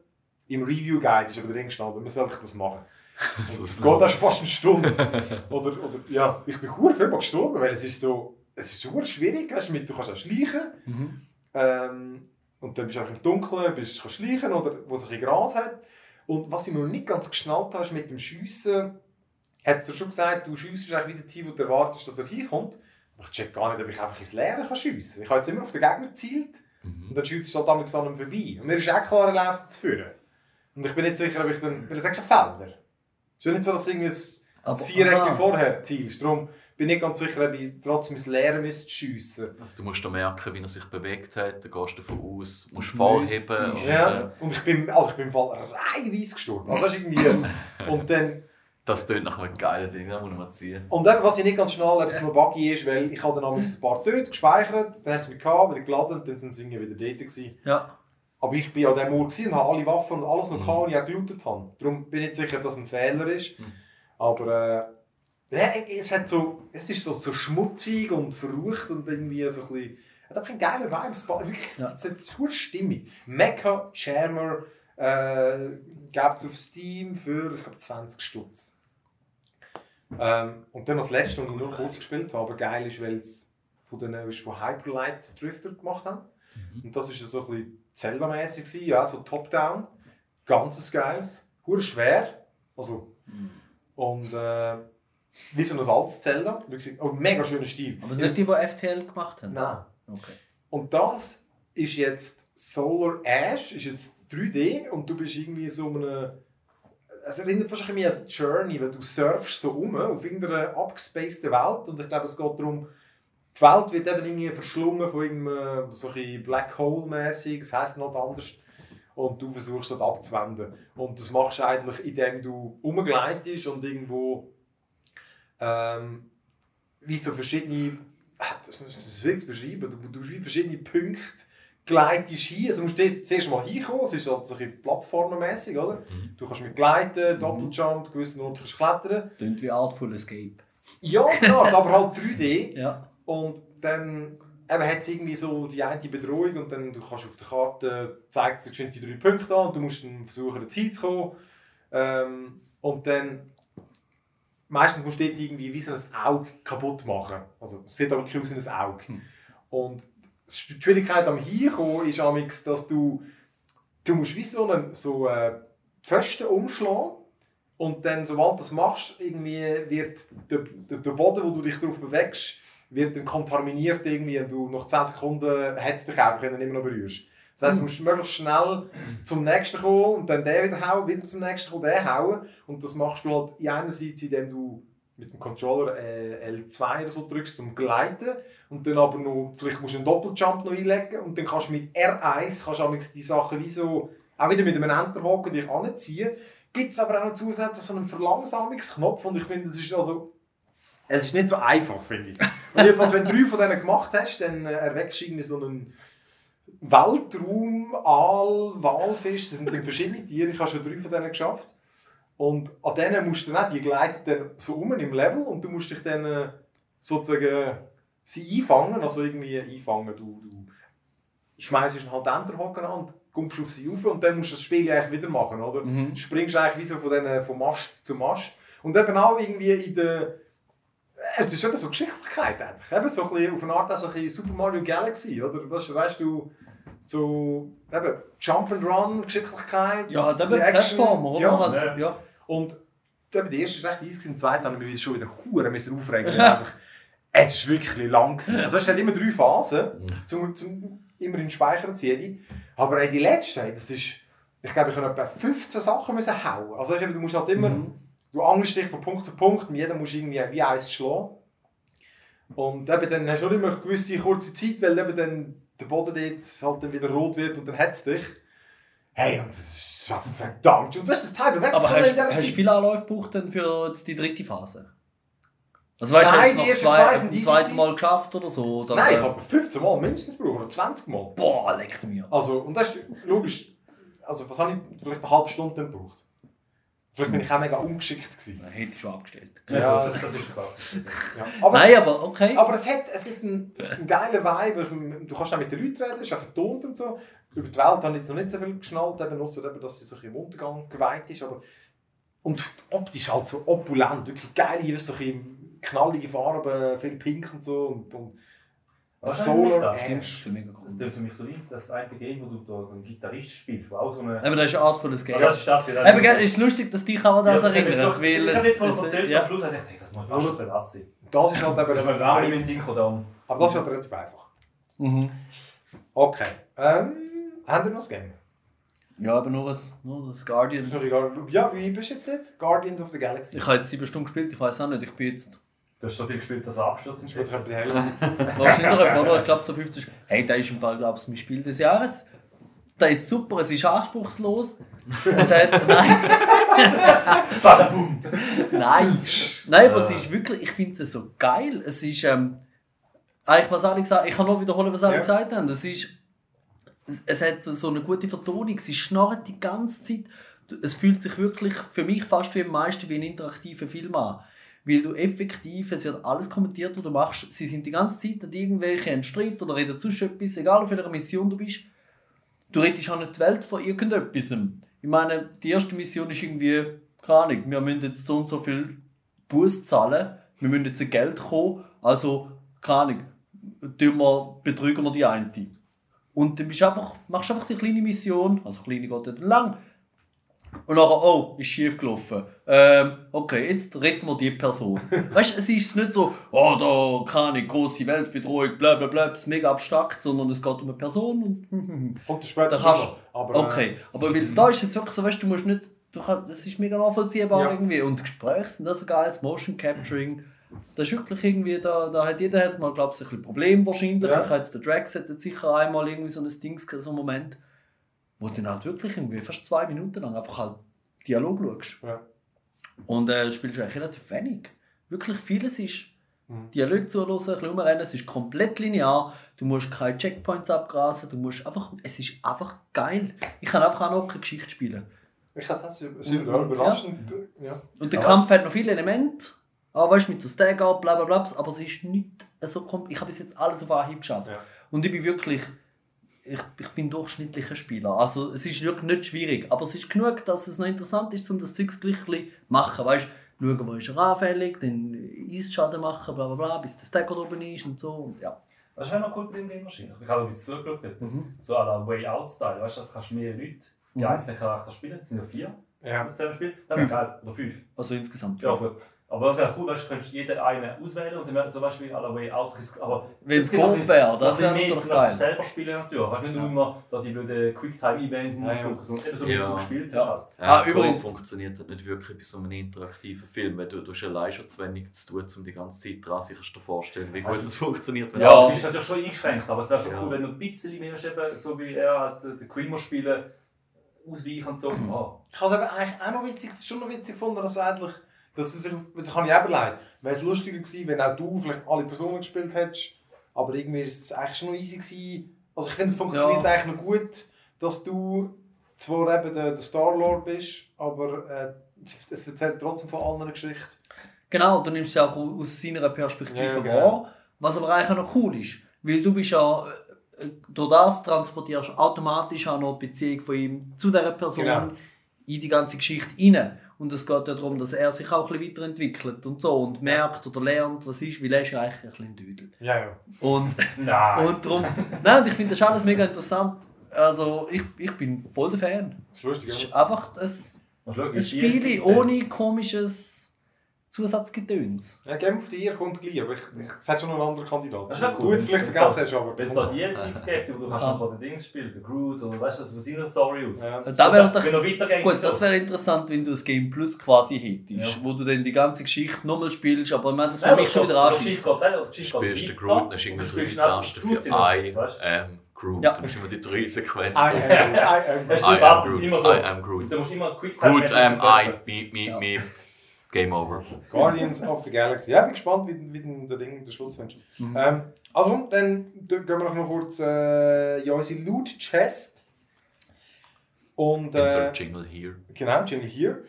Im Review Guide ist aber drin gestanden, man soll das machen. So Es geht auch schon fast eine Stunde. oder, oder, ja, ich bin hure viel mal gestorben, weil es ist so, es ist hure schwierig, weißt, du, mit, du kannst auch schleichen. Ähm, und dann bist du auch im Dunkeln, bist, kannst schleichen oder wo es ein bisschen Gras hat. Und was ich noch nicht ganz geschnallt habe, ist mit dem Schiessen, hat er schon gesagt, du schiessest eigentlich wieder Team, wo du erwartest, dass er hinkommt. Aber ich check gar nicht, ob ich einfach ins Leere kann schiessen kann. Ich habe jetzt immer auf den Gegner gezielt und dann schießt es halt damit an ihm vorbei. Und mir ist auch klar, er läuft zu führen. Und ich bin nicht sicher, ob ich dann, weil es sind keine Felder. Es ist ja nicht so, dass du irgendwie ein aha. vorher zielst. Darum bin ich nicht ganz sicher, ob ich trotzdem ins Leere müsste schiessen. Also du musst da merken, wie er sich bewegt hat, dann gehst du davon aus, musst Das vorheben. müsste- Und, Ja, äh, und ich bin, also ich bin im Fall reihenweise gestorben. Also das ist irgendwie... und dann... das tönt nach einem geilen Ding, das muss man mal ziehen. Und eben, was ich nicht ganz schnell, ob es noch buggy ist, weil ich habe dann ein paar Töte gespeichert, dann hat es mich gehabt, wieder geladen, dann sind sie irgendwie wieder dort gewesen. Ja. Aber ich bin an dem Ort und habe alle Waffen und alles noch gehabt, die ich auch gelootet habe. Darum bin ich nicht sicher, dass es ein Fehler ist. Aber äh, ja, es, hat so, es ist so, so schmutzig und verrucht und irgendwie so ein bisschen... Es hat einfach einen geilen Vibe. Es war wirklich, Ja. super stimmig. Mecha Jammer äh, gibt es auf Steam für, ich glaube, 20 Stutz. Ähm, und dann das letzte, was ich nur kurz gespielt habe, aber geil ist, weil es von den ist von Hyperlight Drifter gemacht haben. Und das war so ein bisschen Zelda-mäßig, ja, so Top-Down. Ganzes geiles, hure schwer. Also, und äh, wie so ein altes Zelda. Wirklich, oh, mega schöner Stil. Aber es sind nicht die, die FTL gemacht haben? Nein. Okay. Und das ist jetzt Solar Ash, ist jetzt 3D und du bist irgendwie so eine. Es erinnert wahrscheinlich an Journey, weil du surfst so um auf irgendeiner abgespaceden Welt und ich glaube, es geht darum, die Welt wird eben irgendwie verschlungen von irgendeinem so ein Black Hole-mäßig, das heisst nicht anders. Und du versuchst das abzuwenden. Und das machst du eigentlich, indem du umgleitest und irgendwo ähm, wie so verschiedene, ah, das ist schwierig zu beschreiben, du, du hast wie verschiedene Punkte gleitest hin, also du musst dort zuerst mal hinkommen, es ist halt so ein bisschen plattformenmässig, oder? Du kannst mit gleiten, Doppeljump, gewissen Orten kannst du klettern. Klingt wie Artful Escape. Ja, klar, aber halt 3D. Ja. Und dann eben hat es irgendwie so die eine Bedrohung und dann du kannst auf der Karte zeigt es die drei Punkte an und du musst dann versuchen, ins Ziel zu kommen. Ähm, und dann meistens musst du dort irgendwie wie so ein Auge kaputt machen. Also es sieht aber wirklich aus wie ein Auge. Und die Schwierigkeit am Hinkommen ist amix, dass du du musst wie so einen so äh, Pfosten umschlagen und dann, sobald du das machst, irgendwie wird der, der, der Boden, wo du dich drauf bewegst, wird dann kontaminiert irgendwie und du nach 10 Sekunden hetzt dich einfach, ihn immer noch berührst. Das heisst, du musst möglichst schnell zum nächsten kommen und dann den wieder hauen, wieder zum nächsten kommen, den hauen. Und das machst du halt in einer Seite, indem du mit dem Controller äh, L2 oder so drückst zum Gleiten und dann aber noch, vielleicht musst du einen Doppeljump noch einlegen und dann kannst du mit R1 kannst du die Sachen wie so, auch wieder mit einem Enterhocken dich anziehen. Gibt es aber auch zusätzlich so einen Verlangsamungsknopf und ich finde, es ist also es ist nicht so einfach, finde ich. Und jedenfalls, wenn du drei von denen gemacht hast, dann äh, erweckst du irgendwie so einen Weltraum, Aal, Walfisch, das sind dann verschiedene Tiere, ich habe schon drei von denen geschafft. Und an denen musst du dann die gleiten dann so um im Level und du musst dich dann äh, sozusagen sie einfangen, also irgendwie einfangen, du, du schmeißt halt Enterhocken an und kommst auf sie rauf und dann musst du das Spiel eigentlich wieder machen, oder? Du springst eigentlich wie so von, denen, von Mast zu Mast. Und eben auch irgendwie in der... Es ist eben so Geschicklichkeit eigentlich. Eben so ein bisschen, auf eine Art auch so ein bisschen Super Mario Galaxy, oder? Weißt, weißt du, so eben Jump-and-Run, Geschicklichkeit, Ja, da ein wird bisschen Plattformer, oder? Ja. Halt, Ja. Und der erste war recht easy, im zweiten habe ich mich schon wieder hure müssen aufregen. einfach, es ist wirklich lang. gewesen. Also es hat immer drei Phasen, zum, zum immer in den Speicher zu ziehen. Aber ey, die letzte, das ist, ich glaube, ich habe etwa 15 Sachen müssen hauen. Also du musst halt immer, du angelst dich von Punkt zu Punkt, und jeder muss irgendwie wie eins schlagen. Und eben, dann hast du auch immer eine gewisse kurze Zeit, weil eben dann der Boden dort halt dann wieder rot wird und dann hat es dich. Hey, und das ist einfach verdammt. Und du hast das Teil bewegt Aber hast, hast du Anläufe gebraucht dann für die dritte Phase? Also weißt Nein, du, die jetzt ersten noch zwei zwei, sind ein easy zweites gewesen. Mal geschafft oder so? Oder Nein, ich habe 15 Mal mindestens gebraucht, oder 20 Mal. Boah, leck mir. Also, und das ist logisch. Also, was habe ich vielleicht eine halbe Stunde dann gebraucht? Vielleicht bin ich auch mega ungeschickt gewesen. Dann hätte ich schon abgestellt. Ja, das, das ist krass. Ja. Aber, Nein, aber okay. aber es hat, es hat einen, einen geilen Vibe. Du kannst auch mit den Leuten reden, es ist auch vertont und so. Über die Welt habe ich jetzt noch nicht so viel geschnallt, eben, ausser eben, dass sie so ein bisschen im Untergang geweiht ist. Aber und optisch halt so opulent, wirklich geil, hier so ein bisschen knallige Farben, viel Pink und so. Und, und Was Solar das? Ash. Das Das ist für mich so links, das eine Game, wo du da einen Gitarrist spielst, wo auch so eine... Aber das ist eine Art von das Game. Ah, das ist das, genau. Eben, es ist lustig, dass dich auch das Ja, erinnert. weil Ich habe jetzt mal erzählt, ja. am Schluss habe ich gedacht, das muss fast schon verlassen. Das ist halt eben Das ist mir gar nicht mehr in den Sinn gekommen. Aber das ist halt relativ einfach. Mhm. Okay. Ähm, haben wir noch das Game? Ja, aber nur das, nur das Guardians. Egal. Ja, wie bist du jetzt nicht? Guardians of the Galaxy. Ich habe jetzt sieben Stunden gespielt, ich weiß auch nicht, ich bin jetzt Du hast so viel gespielt, dass er abgeschlossen ist. Wahrscheinlich etwa, oder? Ich glaube so 50. Hey, da ist im Fall, glaube ich, mein Spiel des Jahres. Da ist super, es ist anspruchslos. Es hat, nein, nein, nein, aber es ist wirklich, ich finde es so geil. Es ist, ähm, eigentlich was alle gesagt ich kann nur wiederholen, was alle Ja. gesagt haben. Es ist, es, hat so eine gute Vertonung, sie schnarrt die ganze Zeit. Es fühlt sich wirklich für mich fast wie am meisten wie ein interaktiver Film an. Weil du effektiv, es wird alles kommentiert, was du machst. Sie sind die ganze Zeit an irgendwelche einen Streit oder reden sonst etwas, egal auf welcher Mission du bist. Du redest auch nicht die Welt von irgendetwas. Ich meine, die erste Mission ist irgendwie, keine Ahnung, wir müssen jetzt so und so viel Buß zahlen, wir müssen jetzt Geld kommen, also, keine Ahnung, betrügen wir die eine. Und dann bist einfach, machst du einfach die kleine Mission, also kleine geht nicht lang, und nachher, oh, ist schief gelaufen. Ähm, okay, jetzt retten wir die Person. weißt du, es ist nicht so, oh, da, keine grosse Weltbedrohung, bla bla bla, das ist mega abstrakt, sondern es geht um eine Person und Kommt später kannst. Aber, Okay, aber weil da ist es jetzt wirklich so, weißt du, du musst nicht, du kannst, das ist mega nachvollziehbar Ja. irgendwie und Gespräche sind auch so geil, das Motion Capturing, das ist wirklich irgendwie, da, da hat jeder hat mal, glaube ich, ein bisschen Problem wahrscheinlich, Ja. ich habe jetzt der Drax hat jetzt sicher einmal irgendwie so ein Ding, so einen Moment, wo du dann halt wirklich irgendwie fast zwei Minuten lang einfach halt Dialog schaust. Ja. Und äh, spielst eigentlich relativ wenig. Wirklich vieles ist Mhm. Dialog zuhören, ein bisschen rumrennen, es ist komplett linear, du musst keine Checkpoints abgrasen, du musst einfach, es ist einfach geil. Ich kann einfach auch noch keine Geschichte spielen. Ich kann es nicht, es ist Und- überraschend. Ja. Und der Ja. Kampf hat noch viele Elemente, aber weißt du, mit der Stagger, bla bla bla, aber es ist nicht so kom Ich habe bis jetzt alles auf Anhieb geschafft. Ja. Und ich bin wirklich, ich, ich bin durchschnittlicher Spieler. Also es ist wirklich nicht schwierig, aber es ist genug, dass es noch interessant ist, um das Zeug gleich bisschen machen. Weißt du, schauen, wo ist er anfällig, dann Eisschaden machen, bla bla bla, bis der Stagger oben ist und so. Und ja. Das wäre noch cool bei dem Game wahrscheinlich. Ich habe ein bisschen zugeschaut. dort. Mhm. So à la Way Out Style. Weißt du, das kannst du mehrere Leute, die einzelnen Charakter spielen. Es sind ja vier, Ja. die zusammen spielen. Das wäre geil. Oder fünf. Also insgesamt. Ja, gut. Aber das wäre cool, weißt du, könntest jeder einen auswählen und dann wäre so weißt du, wie la Way Out. Aber Wenn es ein- wäre, das ein wäre mehr zum Beispiel geil. selber spielen natürlich. Weißt du, nicht nur immer da die blöden Quicktime-Events Ja, ja. musst, sondern eben so, wie Ja. gespielt hast. Ja. Halt. Ja, Ah, übrigens- funktioniert halt nicht wirklich bei so einem interaktiven Film, weil du, du hast allein schon zu wenig zu tun, um die ganze Zeit dran sich zu vorstellen, wie Das gut das funktioniert. wenn Ja. Du bist natürlich schon eingeschränkt, aber es wäre schon Ja. cool, wenn du ein bisschen mehr hast, eben, so wie er halt, den Queen muss spielen ausweichen und so. Oh. Ich habe es eben eigentlich auch noch witzig, schon noch witzig gefunden, dass eigentlich, es sich, das kann ich auch leid. Wäre es lustiger gewesen, wenn auch du vielleicht alle Personen gespielt hättest, aber irgendwie ist es eigentlich schon noch easy gewesen. Also ich finde, es funktioniert Ja. eigentlich noch gut, dass du zwar eben der, der Star-Lord bist, aber äh, es, erzählt trotzdem von anderen Geschichten. Genau, du nimmst es ja auch aus seiner Perspektive Ja, wahr, genau. was aber eigentlich auch noch cool ist. Weil du bist ja, äh, durch das transportierst du automatisch auch noch die Beziehung von ihm zu dieser Person Genau. in die ganze Geschichte rein. Und es geht ja darum, dass er sich auch ein bisschen weiterentwickelt und so und merkt oder lernt, was ist, weil er ist ja eigentlich ein bisschen Düdel. Ja, ja. Und, Nein. und darum, nein, und ich finde das alles mega interessant. Also ich, ich bin voll der Fan. Das ist lustig, Es ist ja. einfach ein, ein Spiel ohne komisches Zusatzgedöns. ja Game of the Year kommt gleich, aber ich, ich, es hat schon noch einen anderen Kandidat. Das ist Du jetzt vielleicht vergessen da- hast, aber... Wenn es da DLCs gibt, wo du kannst Ah. noch den Dings spielen, den Groot oder weißt du, also von seiner Story aus. Ja. Da wäre doch Wenn noch weitergeht. Gut, so. das wäre interessant, wenn du das Game Plus quasi hättest, Ja. wo du dann die ganze Geschichte nochmal spielst, aber ich meine, das für mich schon wieder anschießt. gerade Spielst du weiter Groot, dann ist irgendwie du Tasten Groot für in der du? am Groot. Ja. Du musst immer die drei Sequenzen. I am, I am. Hast I du am Groot. so. I am Groot. Und du musst immer Quick Groot am I, meep, Ja. meep. Game over. Guardians of the Galaxy. Ja, ich bin gespannt, wie, wie du der Ding der Schluss findest. Ähm, also, dann gehen wir noch mal kurz äh, in unsere Loot Chest. Und Insert äh, Jingle here. genau, Jingle hier.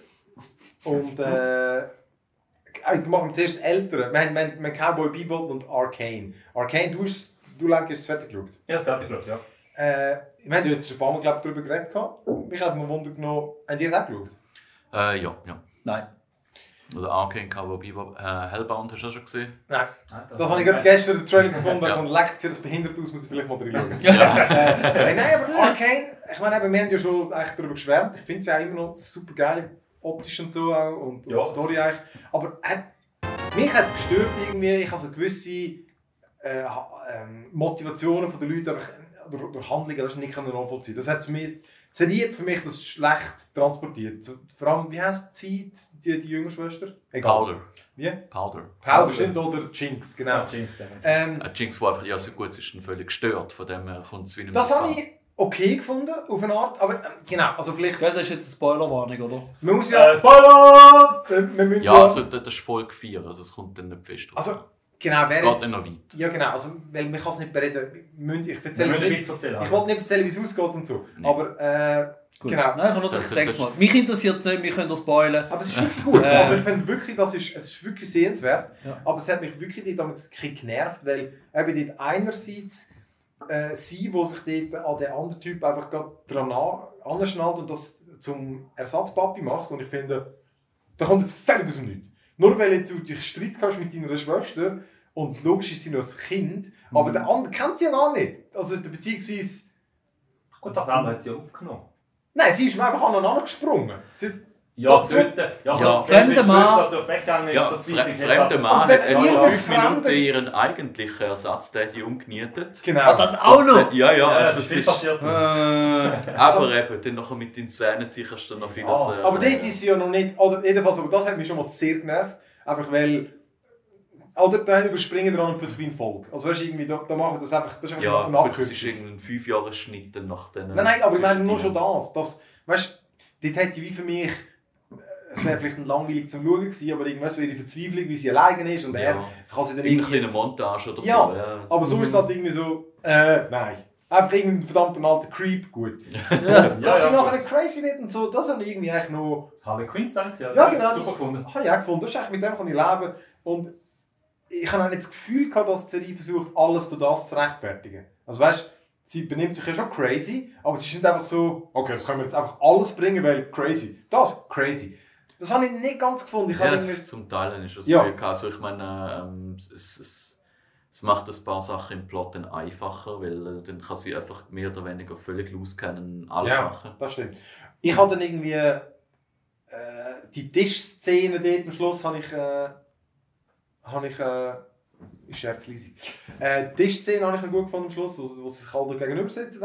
Und äh, ich mache zuerst Ältere. Wir haben, wir, haben, wir haben Cowboy Bebop und Arcane. Arcane, du hast du lang hast es fertig geschaut. Ja, das fertig geschaut, ja. Äh, wir haben ja jetzt schon ein paar Mal glaub, darüber geredet. Mich hat mir Wunder genommen, habt ihr es auch geschaut? Äh, ja, ja. Nein. Oder Arcane, Cowboy Bebop. Äh, Hellbound hast du auch schon gesehen? Nein. Nein, Das habe ich gerade gestern den Trailer gefunden Ja. und leckt sich das behindert aus, muss ich vielleicht mal reinschauen. Ja. äh, nein, aber Arcane, ich meine, wir haben ja schon eigentlich darüber geschwärmt. Ich finde es ja immer noch super geil, optisch und so auch und, Ja. und Story eigentlich. Aber hat, mich hat gestört irgendwie, ich habe so gewisse äh, ähm, Motivationen von den Leuten einfach durch, durch Handlungen das nicht können nachvollziehen. Das hat zumindest hat für mich das schlecht transportiert. Vor allem, wie heißt sie, die, die jüngere Schwester? Egal. Powder. Wie? Powder. Powder stimmt oder Jinx, genau. Ja, Jinx, ja. Ähm, Äh, Jinx, die einfach ja so gut ist, dann völlig gestört. Von dem her kommt es wie nicht Das habe ich okay gefunden, auf eine Art. Aber ähm, genau, also vielleicht. Gell, das ist jetzt eine Spoilerwarnung, oder? Man muss ja. Äh, Spoiler! äh, wir müssen Ja, also das das ist Folge 4, also es kommt dann nicht fest drauf. Also, genau, es geht noch weit. Ja, genau, also, weil man kann es nicht bereden. Ich erzähle nicht. erzählen. Ich wollte nicht erzählen, wie es ausgeht und so. Nee. Aber, äh, Gut. genau. Nein, ich habe nur Das- das- mal. Mich interessiert es nicht, wir können das spoilen. Aber es ist wirklich gut. Äh. Also, ich finde wirklich, das ist, es ist wirklich sehenswert. Ja. Aber es hat mich wirklich damals ein bisschen genervt, weil eben dort einerseits äh, sie, die sich dort an den anderen Typ einfach gerade dran an- anschnallt und das zum Ersatzpapi macht. Und ich finde, da kommt jetzt völlig aus dem Nichts. Nur weil jetzt du dich Streit hast mit deiner Schwester und logisch ist sie noch ein Kind, aber Mhm. der andere kennt sie ja gar nicht. Also beziehungsweise, Gut, doch, der andere hat sie aufgenommen. nein, sie ist mir einfach aneinander gesprungen. Sie, Ja, Das- dort, ja, Ja, so, fremder Mann- ist, Ja, fre fremder Mann Und hat dann etwa fünf Minuten ihren eigentlichen Ersatzdaddy umgenietet. genau. Ah, das auch noch! Ja, ja, Ja, also das es ist passiert. Äh, Aber eben, dann nachher mit Insanity kannst du noch vieles... Ah, äh, aber dort ist sie ja noch nicht, oder jedenfalls, aber das hat mich schon mal sehr genervt. Einfach weil, oder dann überspringen dran für so wie ein Volk. Also weißt du, irgendwie, da, da machen wir das einfach, das ist einfach Ja, eine gut, es ist Abkürzung. irgendein 5 Jahre Schnitt dann nach den... Nein, nein, aber ich meine nur schon das. das weißt du, dort hätte wie für mich, es wäre vielleicht ein langweilig zum Schauen gewesen, aber irgendwas so ihre Verzweiflung, wie sie alleine ist und er Ja. kann sie dann Irgendeine irgendwie... kleine Montage oder Ja, so. Ja, Aber so ist es halt irgendwie so, äh, nein. Einfach irgendein verdammter alter Creep, gut. ja. Dass sie ja, nachher crazy wird und so, das habe ich irgendwie eigentlich noch... Harley Quinn ja. Ja, genau. Super Das gefunden. habe ich auch gefunden. Das ist eigentlich, mit dem kann ich leben. Und ich habe auch nicht das Gefühl gehabt, dass Serie versucht, alles durch das zu rechtfertigen. Also weißt sie benimmt sich ja schon crazy, aber es ist nicht einfach so, okay, das können wir jetzt einfach alles bringen, weil crazy. Das, crazy. Das habe ich nicht ganz gefunden. Ich Ja, irgendwie... zum Teil habe ich schon das Ja. Gefühl. Also ich meine, ähm, es, es, es, es macht ein paar Sachen im Plot dann einfacher, weil äh, dann kann sie einfach mehr oder weniger völlig loskennen, alles Ja, machen. das stimmt. Ich habe dann irgendwie äh, die Tischszene dort am Schluss habe ich äh, habe ich äh, ich scherz leise. Äh, die Tischszene habe ich noch gut gefunden am Schluss, wo, wo sie sich alle gegenüber sitzen.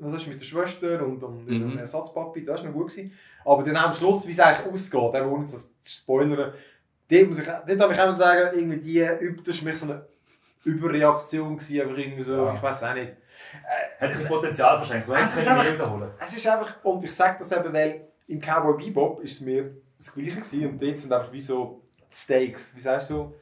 Das ist mit der Schwester und, und ihrem Mhm. Ersatzpapi, das war noch gut. Gewesen. Aber dann am Schluss, wie es eigentlich ausgeht, eben ohne das zu spoilern, dort, muss ich, dort habe ich auch sagen, irgendwie die, üb- das mich so eine Überreaktion, gewesen, einfach irgendwie so, Ja. ich weiß auch nicht. Hat sich Potenzial verschenkt. Du Es hättest ist es nicht rausholen. Es ist einfach, und ich sage das eben, weil im Cowboy Bebop ist es mir das Gleiche gewesen und dort sind einfach wie so die Stakes, wie sagst du?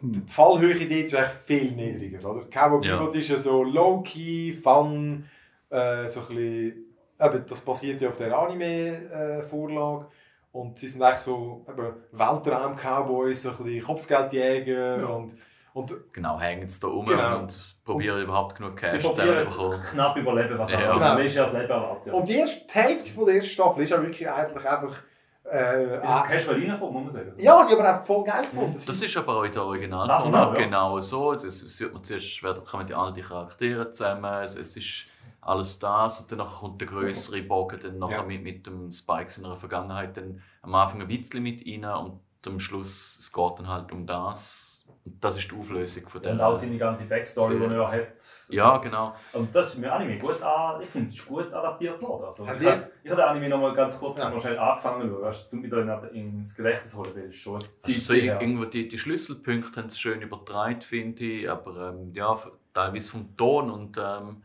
Die Fallhöhe dort ist eigentlich viel niedriger, oder? Cowboy Ja. Bebop ist ja so low-key, fun, äh, so ein bisschen, eben, das basiert ja auf der Anime-Vorlage und sie sind eigentlich so Weltraum-Cowboys, so ein bisschen Kopfgeldjäger Ja. und, und Genau, hängen sie da rum Genau. und probieren überhaupt genug Cash Sie probieren zusammenzubekommen. knapp überleben, was Ja. auch Genau. immer ist ja das Leben erlaubt. Ja. Und die erste die Hälfte von der ersten Staffel ist auch wirklich eigentlich einfach Äh, Ist das ah, casual reingekommen, muss man sagen? ja, die aber auch voll geil gefunden. Das ist aber auch in der Das noch, ja. genau so. Es, es wird man zuerst werden kommen die die Charaktere zusammen. Es, es ist alles das und dann kommt der größere Bogen dann nachher Ja. mit, mit dem Spike in seiner Vergangenheit dann am Anfang ein bisschen mit rein und am Schluss es geht dann halt um das. Und das ist die Auflösung von Und auch der. seine ganze Backstory, die er hat. Ja, genau. Und das ist mir Anime gut an. Ich finde, es ist gut adaptiert worden. Also, ich habe den Anime noch mal ganz kurz Ja. noch schnell angefangen zu schauen, um wieder in- ins Gedächtnis holen, weil es schon Also Zeit her. irgendwo die, die Schlüsselpunkte haben sie schön übertragen, finde ich. Aber ähm, ja, teilweise vom Ton und ähm,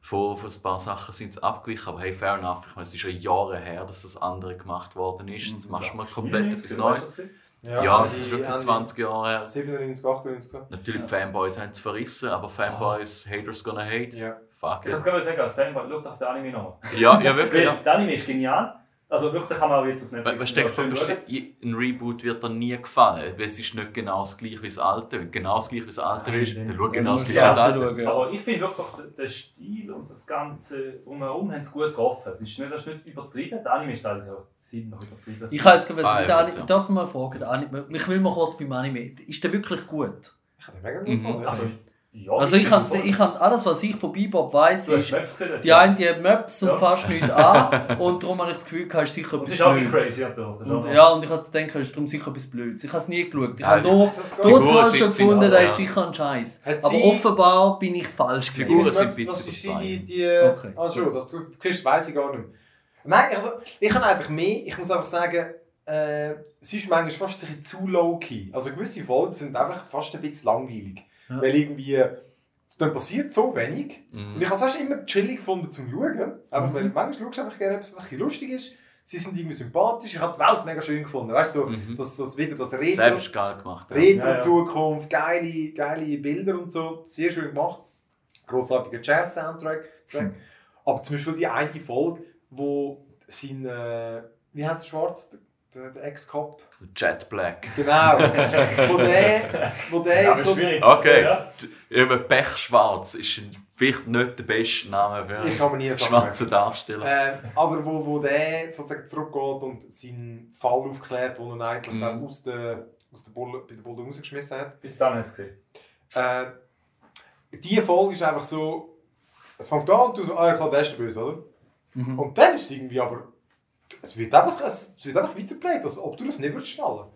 von, von ein paar Sachen sind sie abgewichen. Aber hey, fair enough. Ich meine, es ist schon Jahre her, dass das andere gemacht worden ist. Jetzt machst du mal komplett etwas 94, Neues. Das? Ja, das die ist wirklich haben 20 Jahre her. 97, 98. so. Natürlich, die Fanboys haben es verrissen, aber Fanboys, Haters gonna hate. Ja. Fuck Ich kann it. es gerade sagen, als Fanboy, schau doch den Anime nochmal. Ja, ja, wirklich. Weil Ja. der Anime ist genial. Also wirklich kann man auch jetzt auf Netflix Was steckt schön schauen. Ein Reboot wird dir nie gefallen, weil es ist nicht genau das gleiche wie das alte. Wenn genau das gleiche wie das alte ist, dann schau genau das gleiche wie das alte. ja. Aber ich finde wirklich, der- der Stil und das Ganze drumherum haben es gut getroffen. Es ist nicht, das ist nicht übertrieben. Der Anime ist teilweise auch ziemlich übertrieben. Ich habe jetzt gerade Ah, ja, Anime, gut, ja. darf ich mal fragen, Anime, ich will mal kurz beim Anime, ist der wirklich gut? Ich habe den mega gut Mhm. gefunden. also, ja, Also ich kann, ich kann alles, was ich von Bebop Du hast ist, Maps gesehen? die eine die hat Maps und Ja. fast nichts an und darum habe ich das Gefühl, es ist sicher Und es etwas ist auch ein Blödes. crazy natürlich. Ist Und, auch- ja, und ich habe zu denken, es ist darum sicher etwas Blödes. Ich habe es nie geschaut. Ich Ja, habe nur. Figuren dort schon gefunden, ja. ist sicher ein Scheiß. Aber offenbar bin ich falsch Figuren gewesen. Was, sind ein bisschen was ist die, überzeichnet. die, die Okay. Ah, schon, das, du siehst, weiss ich gar nicht. Nein, also, ich habe einfach mehr, ich muss einfach sagen, äh, es ist manchmal fast ein bisschen zu low-key. Also gewisse Folgen sind einfach fast ein bisschen langweilig. Ja. Weil irgendwie, dann passiert so wenig. Mhm. Und ich habe es fast immer chillig gefunden zum Schauen. Einfach, Mhm. weil manchmal schaust du einfach gerne etwas, was ein bisschen lustig ist. Sie sind irgendwie sympathisch. Ich habe die Welt mega schön gefunden. Weißt du, so, Mhm. das, das wieder das Retro, Selbst ist geil gemacht. Ja. Retro Ja, ja. Zukunft, geile, geile Bilder und so. Sehr schön gemacht. Grossartiger Jazz-Soundtrack. Track. Aber zum Beispiel die eine Folge, wo sein, äh, wie heißt der Schwarz? Der, der Ex-Cop. Jet Black. Genau. wo der, wo der Ja, so. Okay. Ja. Eben Pech Schwarz ist ein- vielleicht nicht der beste Name für Ich kann nie einen schwarzen Darsteller. Äh, aber wo, wo der sozusagen zurückgeht und seinen Fall aufklärt, wo er eigentlich Mhm. dann aus der, aus der Bulle, bei der Bulle rausgeschmissen hat. Bis dann hast du es gesehen. Äh, die Folge ist einfach so, es fängt an und du so, ah ja klar, der ist der Böse, oder? Mhm. Und dann ist es irgendwie aber, es wird einfach, es, es wird einfach weitergebracht, als ob du das nicht würdest schnallen.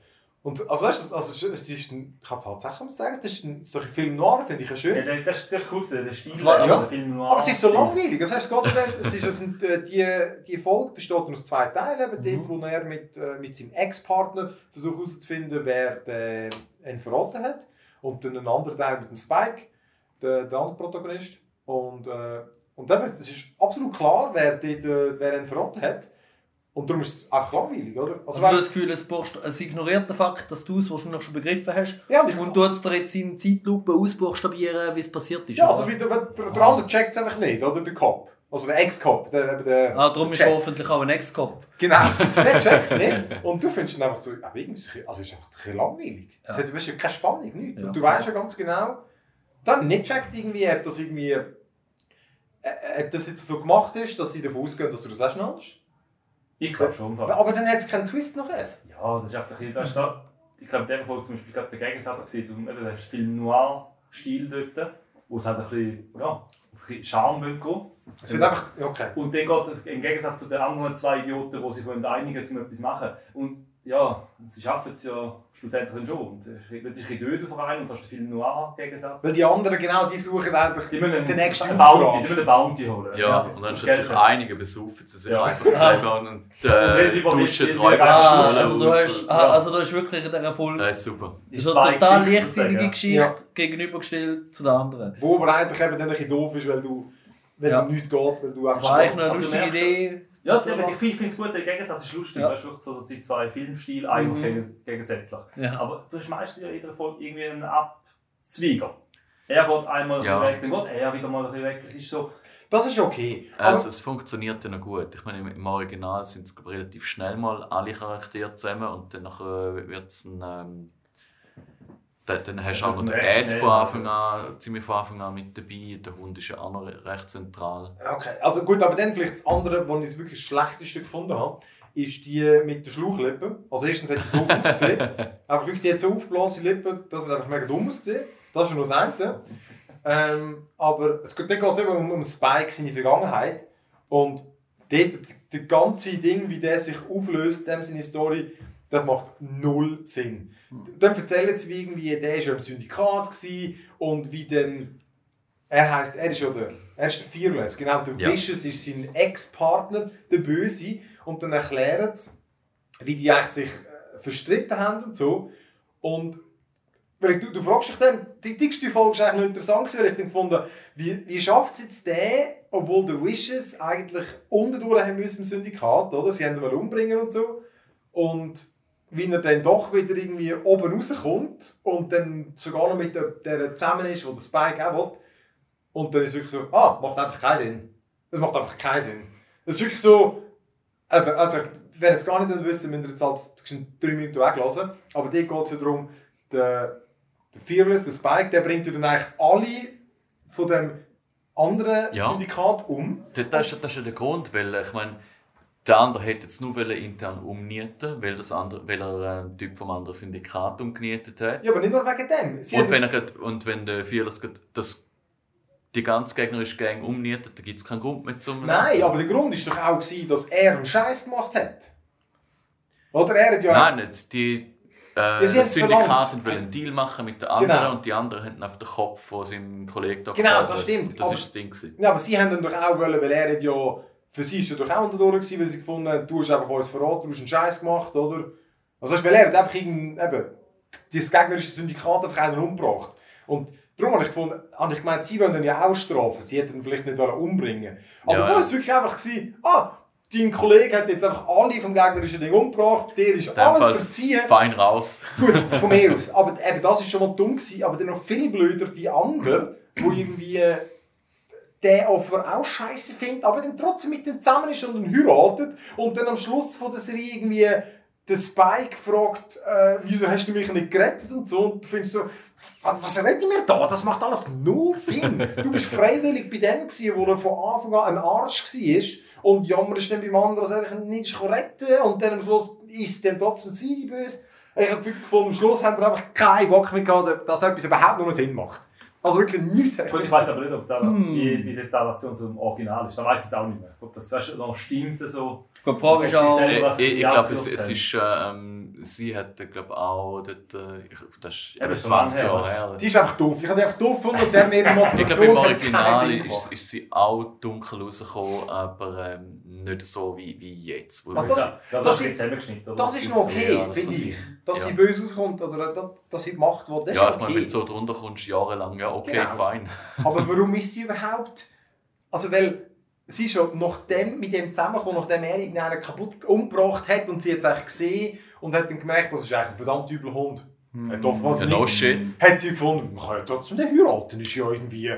Und also weißt du, also, es ist- ein, ich kann tatsächlich sagen, das ist ein, solche Film noir, finde ich ja schön. Ja, das, ist- das ist cool, der Stil. Also ja. Film noir. Aber es ist so langweilig. Das heißt, gerade dann, es ist, äh, die, die Folge besteht aus zwei Teilen. Eben dort, wo er mit, äh, mit seinem Ex-Partner versucht herauszufinden, wer den, ihn verraten hat. Und dann ein anderer Teil mit dem Spike, der, der andere Protagonist. Und, äh, und eben, es ist absolut klar, wer, äh, wer ihn verraten hat. Und darum ist es einfach langweilig, oder? Also weil- du hast das Gefühl, es, buchst- es ignoriert den Fakt, dass du es wahrscheinlich schon begriffen hast ja, und und du dir jetzt in Zeitlupe ausbuchstabieren, wie es passiert ist. ja, oder also wie der, der, der andere checkt es einfach nicht, oder? Der Cop. Also der Ex-Cop. Der, der, ah, darum ist checkt. er hoffentlich auch ein Ex-Cop. Genau, der checkt es nicht. Und du findest dann einfach so, aber irgendwie ist es, also es ist einfach ein bisschen langweilig. Es hat, du hast ja keine Spannung, nichts. Ja. Und du weißt ja ganz genau, dann nicht checkt irgendwie, ob das irgendwie, äh, ob das jetzt so gemacht ist, dass sie davon ausgehen, dass du das auch schnallst. Ich glaube schon. Fall. Aber dann hat es keinen Twist nachher. Ja, das ist einfach ein bisschen, ich glaube, in dieser Folge zum Beispiel gerade der Gegensatz gesehen, du hast Film Noir-Stil dort, wo es halt ein bisschen, ja, ein bisschen Charme will gehen. Es wird einfach, okay. Und dann geht im Gegensatz zu den anderen zwei Idioten, die sich wollen einigen um etwas zu machen. Und ja, sie schaffen es ja schlussendlich dann schon. Und es wird ein bisschen Dödel vor allem und hast den Film Noir-Gegensatz. Weil die anderen, genau, die suchen eigentlich Die müssen den nächsten einen Bounty, die müssen einen Bounty holen. Ja, und dann Das sind Geld sich einige besaufen sie sich Ja. einfach selber und Und äh, duschen die Räuber Ah, also, du hast, also du hast wirklich in dieser Folge Das ist super. So zwei eine total leichtsinnige. Geschichte Ja. gegenübergestellt zu der anderen. Wo aber eigentlich eben dann ein bisschen doof ist, weil du, wenn es Ja. um nichts geht, weil du einfach War eigentlich noch eine lustige Idee. Ja, das- ich finde es gut, der Gegensatz ist lustig. Ja. Weißt du, wirklich so, dass die zwei Filmstile eigentlich Mhm. gegen- gegensätzlich. Ja. Aber du hast meistens ja in jeder Folge irgendwie einen Abzweiger. Er geht einmal ein Ja. weg, dann geht er wieder mal weg. Es ist so, Das ist okay. Also es funktioniert ja noch gut. Ich meine, im- Original sind es relativ schnell mal alle Charaktere zusammen und dann wird es ein... Ähm, dann, dann hast du auch noch den Ed von ja. Anfang an, ziemlich von Anfang an mit dabei. Der Hund ist ja auch noch recht zentral. Okay, also gut, aber dann vielleicht das andere, was ich das wirklich das Schlechteste gefunden habe, ist die mit der Schlauchlippe. Also erstens hat die doof ausgesehen. einfach wirklich, die so aufgeblasene Lippen, das hat einfach mega dumm ausgesehen. Das ist nur das eine. Ähm, aber es geht, dann geht immer um, um Spike, seine Vergangenheit. Und dort, der ganze Ding, wie der sich auflöst, dem seine Story, das macht null Sinn. Dann erzählen sie, wie irgendwie, der war ja im Syndikat und wie dann, er heisst, er ist ja der, er ist der Fearless, genau, der Ja. Vicious ist sein Ex-Partner, der Böse, und dann erklären sie, wie die eigentlich sich äh, verstritten haben und so. Und weil du, du fragst dich dann, die dickste Folge war eigentlich noch interessant, gewesen, weil ich dann gefunden wie, wie schafft es jetzt der, obwohl der Wishes eigentlich unterdurch haben müssen im Syndikat, oder? Sie haben ihn mal umbringen und so. Und wie er dann doch wieder irgendwie oben rauskommt und dann sogar noch mit der, der zusammen ist, wo der Spike auch will. Und dann ist es wirklich so, ah, macht einfach keinen Sinn. Das macht einfach keinen Sinn. Das ist wirklich so, also, also wer es gar nicht wissen, müsst ihr jetzt halt drei Minuten weglassen. Aber dir geht es ja darum, der, der Fearless, der Spike, der bringt ja dann eigentlich alle von dem anderen Ja. Syndikat um. Das, das, ist, das ist ja der Grund, weil ich meine, der andere hätte jetzt nur intern umnieten, weil, das andere, weil er äh, einen Typ vom anderen Syndikat umgenietet hat. Ja, aber nicht nur wegen dem. Sie und, wenn er grad, und wenn der Fearless das, die ganze gegnerische Gang umnietet, dann gibt es keinen Grund mehr zum. Nein, aber der Grund war doch auch, gewesen, dass er einen Scheiß gemacht hat. Oder er hat ja... Nein, nicht. Die, äh, das. Syndikat will einen Deal machen mit den anderen Genau. und die anderen haben auf den Kopf von seinem Kollegen da Genau, gefordert. das stimmt, Und Das aber- ist das Ding. gewesen. Ja, aber sie haben dann doch auch wollen, weil er ja... Für sie er doch auch gewesen, weil sie gefunden haben, du hast einfach uns verraten, du hast einen Scheiß gemacht, oder? Also weil er hat einfach eben, das gegnerische Syndikat einfach einen umgebracht. Und darum habe ich gefunden, habe ich gemeint, sie wollen ihn ja auch strafen. Sie hätten ihn vielleicht nicht wollen umbringen Aber Ja, so ist es wirklich einfach gewesen, ah, dein Kollege hat jetzt einfach alle vom gegnerischen Ding umgebracht, dir ist dem alles Fall verziehen. Fein raus. Gut, von mir aus. Aber eben, das ist schon mal dumm gewesen, aber dann noch viel blöder die anderen, wo irgendwie äh, der Opfer auch scheiße findet, aber dann trotzdem mit dem zusammen ist und ihn heiratet und dann am Schluss von der Serie irgendwie der Spike fragt, äh, wieso hast du mich nicht gerettet und so und du findest so, was, was redet mir da? Das macht alles null Sinn. Du bist freiwillig bei dem gewesen, wo er von Anfang an ein Arsch war und jammerst dann beim anderen, dass er nicht retten und dann am Schluss ist dann trotzdem sie böse. Ich habe gefunden, am Schluss haben wir einfach keinen Bock mehr gehabt, dass etwas überhaupt noch Sinn macht. Also wirklich nichts. Gut, ich weiß aber nicht, ob das, wie, wie es jetzt die Adaption zum Original ist. Da weiß ich jetzt auch nicht mehr. Ob das weißt, du, noch stimmt so. Auch, selber- Ich, ich, ich glaube, es, es ist, äh, ähm, sie hat, glaube auch, dort, äh, ich, das ist Ja, eben das ist 20 lange her, Jahre her. Die ist einfach doof. Ich habe die einfach doof gefunden und deren ihre Ich glaube, Motivation im Original ist, ist sie auch dunkel rausgekommen, aber ähm, nicht so wie, wie jetzt. Wo Also das- Ja, das, das ist oder? Das ist noch okay, Ja, finde ich. Dass Ja. sie böse rauskommt oder dass, dass sie gemacht wird, das ist ja, ich meine, okay. wenn du so drunter kommst, jahrelang, ja, okay, Genau. fein. Aber warum ist sie überhaupt... Also weil sie schon nach dem, mit dem zusammengekommen, nachdem er irgendeinen kaputt umgebracht hat und sie es eigentlich gesehen und hat dann gemerkt, das ist eigentlich ein verdammt übler Hund. Hat oftmals Ja, no shit. Hat sie gefunden, man kann ja trotzdem den heiraten, ist ja irgendwie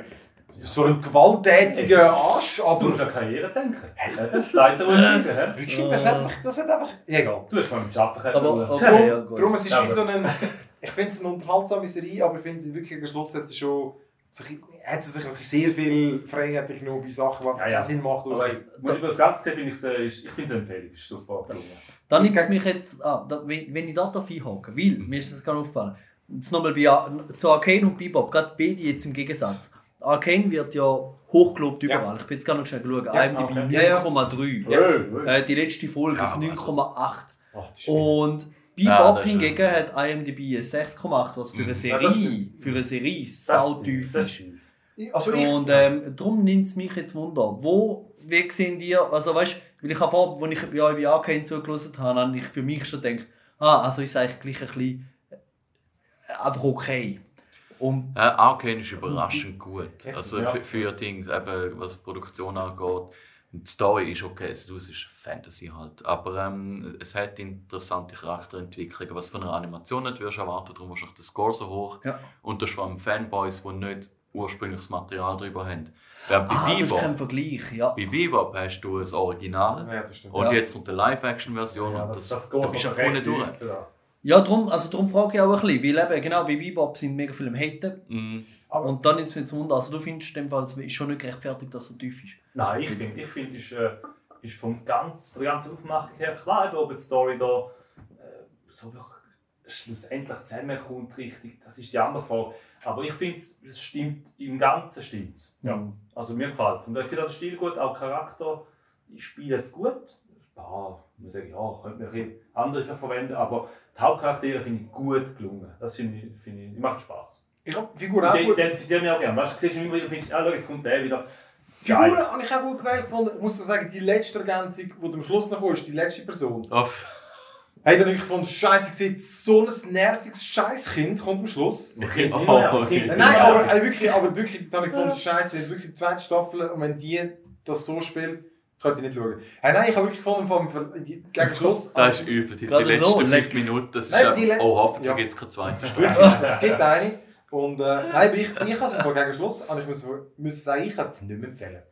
so ein gewalttätiger Arsch, Du aber... musst an Karriere denken. Das weiter schieben, hä? Wirklich, das hat einfach... Das hat einfach ja, egal. Du hast mal mit Arbeiten können. Aber- okay, ja, gut. Darum, es ist Ja, wie so ein... Ich finde es eine unterhaltsame Serie, aber ich finde sie wirklich am Schluss hat sie schon... sich- Hat sie sich wirklich sehr viel Freiheit genommen bei Sachen, die einfach Ja, ja. keinen Sinn machen. Aber du über das Ganze sehen, finde ich, es, ich finde es eine Empfehlung. Ist super gelungen. Da nimmt es mich jetzt an, da, wenn, wenn ich da darf einhaken weil, mir ist das gerade aufgefallen, jetzt nochmal zu Arcane und Bebop, gerade beide jetzt im Gegensatz. Arcane wird ja hochgelobt Ja. überall. Ich bin jetzt gar noch schnell geschaut. Ja, IMDb okay. Ja, ja. 9,3. Ja. Hey. Äh, die letzte Folge Ja, ist also- 9,8. Ach, das ist Und Ja, Bebop ist hingegen hat IMDb ein 6,8, was für eine Ja, Serie, stimmt. für eine Serie sautief ist. Also ich, Und ähm, darum nimmt es mich jetzt Wunder. Wo, wie sehen die, also weißt du, weil ich habe vor, als ich bei euch bei Arcane zugelassen habe, habe ich für mich schon gedacht, ah, also ist eigentlich gleich ein bisschen äh, einfach okay. Und Äh, Arcane ist überraschend gut. Also Ja. für, für Dinge, eben, was die Produktion angeht. Die Story ist okay, also, es ist Fantasy halt. Aber ähm, es- hat interessante Charakterentwicklungen, was von einer Animation nicht wirst erwarten, darum wahrscheinlich der Score so hoch. Ja. Und das ist vor allem Fanboys, die nicht ursprüngliches Material darüber haben. Während bei ah, das ist Bebop, kein Vergleich, ja. bei Bebop hast du ein Original ja, das stimmt. und Ja. jetzt kommt eine Live-Action-Version Ja, und das, das, das da bist du recht vorne durch. ja. Ja, darum, also darum frage ich auch ein bisschen, weil eben, genau, bei Bebop sind mega viele am Haten. Mhm. Aber- Und dann nimmt es mich zum Wunder, also du findest in dem Fall, es ist schon nicht gerechtfertigt, dass er tief ist. Nein, ich finde, ich find, ist, äh, ist vom ganz, von der ganzen Aufmachung her klar, ob die Story da äh, so wirklich schlussendlich zusammenkommt, richtig, das ist die andere Frage. Aber ich finde, es stimmt, im Ganzen stimmt ja. Mhm. Also mir gefällt es. Und ich finde auch den Stil gut, auch Charakter, ich spiele jetzt gut. Ja, ich muss sagen, ja, könnte man ein bisschen andere verwenden, aber die Hauptcharaktere finde ich gut gelungen. Das finde ich, finde ich, macht Spaß. Ich habe Figur auch Ich gut. identifiziere mich auch gerne. Weißt du, du siehst immer wieder, findest, ah, schau, jetzt kommt der wieder. Figuren habe ich auch gut gewählt gefunden. Ich muss dir sagen, die letzte Ergänzung, die am Schluss noch kam, ist die letzte Person. Uff. Hey, dann habe ich gefunden, Scheiße, ich sehe so ein nerviges Scheißkind kommt am Schluss. Ich kenne es Oh, okay. kenne es Nein, aber äh, wirklich, aber wirklich, dann habe ich gefunden, Scheiße, wenn wirklich die zweite Staffel und wenn die das so spielt, könnte ich nicht schauen. Hey, nein, ich habe wirklich gefunden, vor allem gegen Schluss. Das ist über die, die letzten so, fünf. Minuten. Das ist Nein, einfach, oh, hoffentlich Ja. gibt es keine zweite Staffel. Es gibt eine. Und äh, nein, aber ich, ich habe es vor gegen Schluss, und ich muss, muss sagen, ich kann es nicht mehr empfehlen.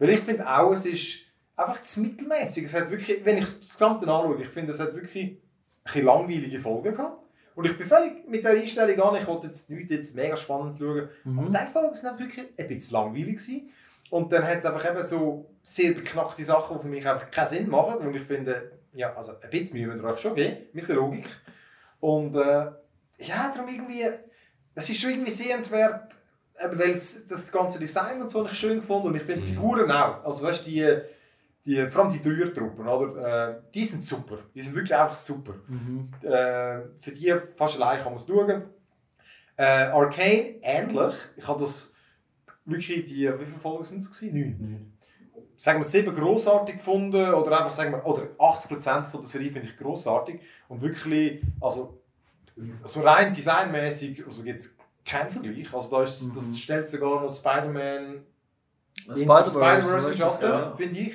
Weil ich finde auch, es ist einfach zu mittelmäßig. Es hat wirklich, wenn ich das Gesamte anschaue, ich finde, es hat wirklich ein bisschen langweilige Folgen gehabt. Und ich bin völlig mit der Einstellung an, ich wollte jetzt nichts jetzt mega spannend schauen. Aber die Folgen sind wirklich ein bisschen langweilig gewesen. Und dann hat es einfach eben so sehr beknackte Sachen, die für mich einfach keinen Sinn machen. Und ich finde, ja, also ein bisschen Mühe müssen wir euch schon geben, mit der Logik. Und äh, ja, darum irgendwie, es ist schon irgendwie sehenswert, weil das ganze Design und so ich schön gefunden und ich finde die Figuren auch. Also weißt die, die, vor allem die Dreiertruppen, oder? Äh, die sind super. Die sind wirklich einfach super. Äh, für die fast allein kann man es schauen. Äh, Arcane, ähnlich. Ich habe das wirklich, die, wie viele Folgen sind es? gewesen? Neun. Sagen wir sieben grossartig gefunden oder einfach sagen wir, oder 80% von der Serie finde ich grossartig und wirklich, also so rein designmäßig, also gibt es keinen Vergleich. Also da ist, das stellt sogar noch Spider-Man Spider-Verse in Schatten, ja. finde ich.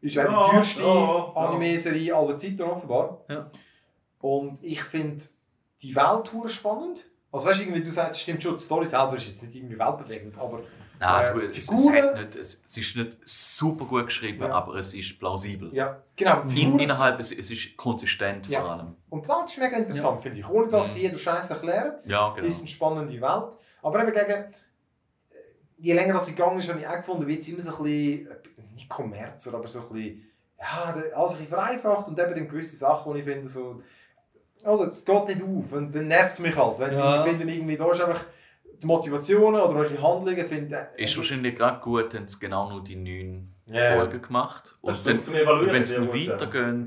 Ist Ja, die teuerste ja, ja. Anime-Serie aller Zeiten offenbar. Ja. Und ich finde die Welt hure spannend. Also weißt du, irgendwie, du sagst, stimmt schon, die Story selber ist jetzt nicht irgendwie weltbewegend, aber Nein, Äh, du, es, es, Figuren- hat nicht, es, es ist nicht super gut geschrieben, Ja. aber es ist plausibel. ja, genau. die In, innerhalb, es, es ist konsistent Ja. vor allem. Und die Welt ist mega interessant, finde ich. Ohne dass sie jeder Scheiß erklären, Ja, genau. ist eine spannende Welt. Aber eben gegen, äh, je länger das gegangen ist, habe ich auch gefunden, wird es immer so ein bisschen, äh, nicht Kommerzer, aber so ein bisschen, ja, alles ein bisschen vereinfacht und eben dann gewisse Sachen, die ich finde, so, oh, das geht nicht auf und dann nervt es mich halt. Wenn Ja. ich finde, irgendwie, da ist einfach die Motivationen oder welche Handlungen, finde Ist wahrscheinlich gerade gut, haben sie genau nur die neun Ja. Folgen gemacht. Das Und dann, wenn ich sagen. weitergehen,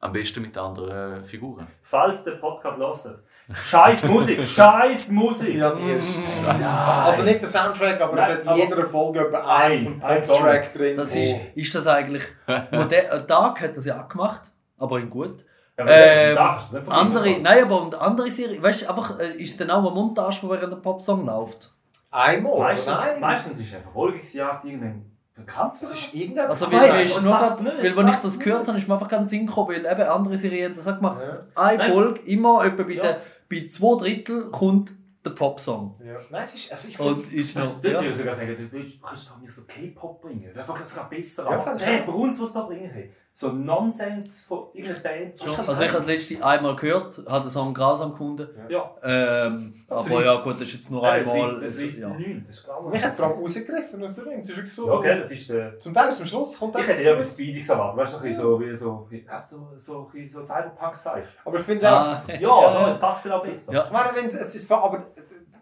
am besten mit anderen Figuren. Falls der Podcast hört. Scheiß Musik, scheiß Musik! Ja, die ist. Also nicht der Soundtrack, aber es Nein, hat in jeder Folge etwa Ein- einen ein. Pop-Track drin. Das ist, ist das eigentlich. Moder Dark hat das ja auch gemacht, aber in gut. Ja, aber Ähm, da kannst du nicht von mir andere, nein, aber und andere Serie, weißt du, einfach äh, ist dann auch eine Montage, wo während der Popsong läuft. Einmal, Meistens, nein. meistens ist eine Verfolgungsjagd irgendein Kampf. Das ist irgendetwas. Also, Nein, weil, es ist nur grad, nicht, weil wenn ich das gehört nicht. habe, ist mir einfach ganz Sinn gekommen, weil eben andere Serien haben das auch gemacht. Ja. Eine Nein. Folge, immer etwa bei, Ja. der, bei zwei Drittel kommt der Popsong. Ja. Nein, es ist. Also ich Und finde. ist noch. Dort Ja. würde ich sogar sagen, du kannst von mir so K-Pop bringen. Das wäre einfach sogar besser. Ja, ich der auch. Bruns, was da bringen, hey. So Nonsens von irgendeiner Band. Also ich habe das letzte einmal gehört, habe den Song grausam gefunden. Ja, Ähm, Das aber ja gut, das ist jetzt nur ja es einmal. ist, es ist ja. nichts, das ist. Mich hat es vor allem rausgerissen aus der Ring. Es ist wirklich so. Ja, gell, das ist der... Zum Teil ist am Schluss kommt Ich hätte eher etwas. Speediges erwartet, weißt du, so wie so, wie, so, so, ein bisschen so Cyberpunk sein. Aber ich finde. Ah, Ja, so, es passt dann auch besser. Ja. Ich meine, wenn es, es ist. Aber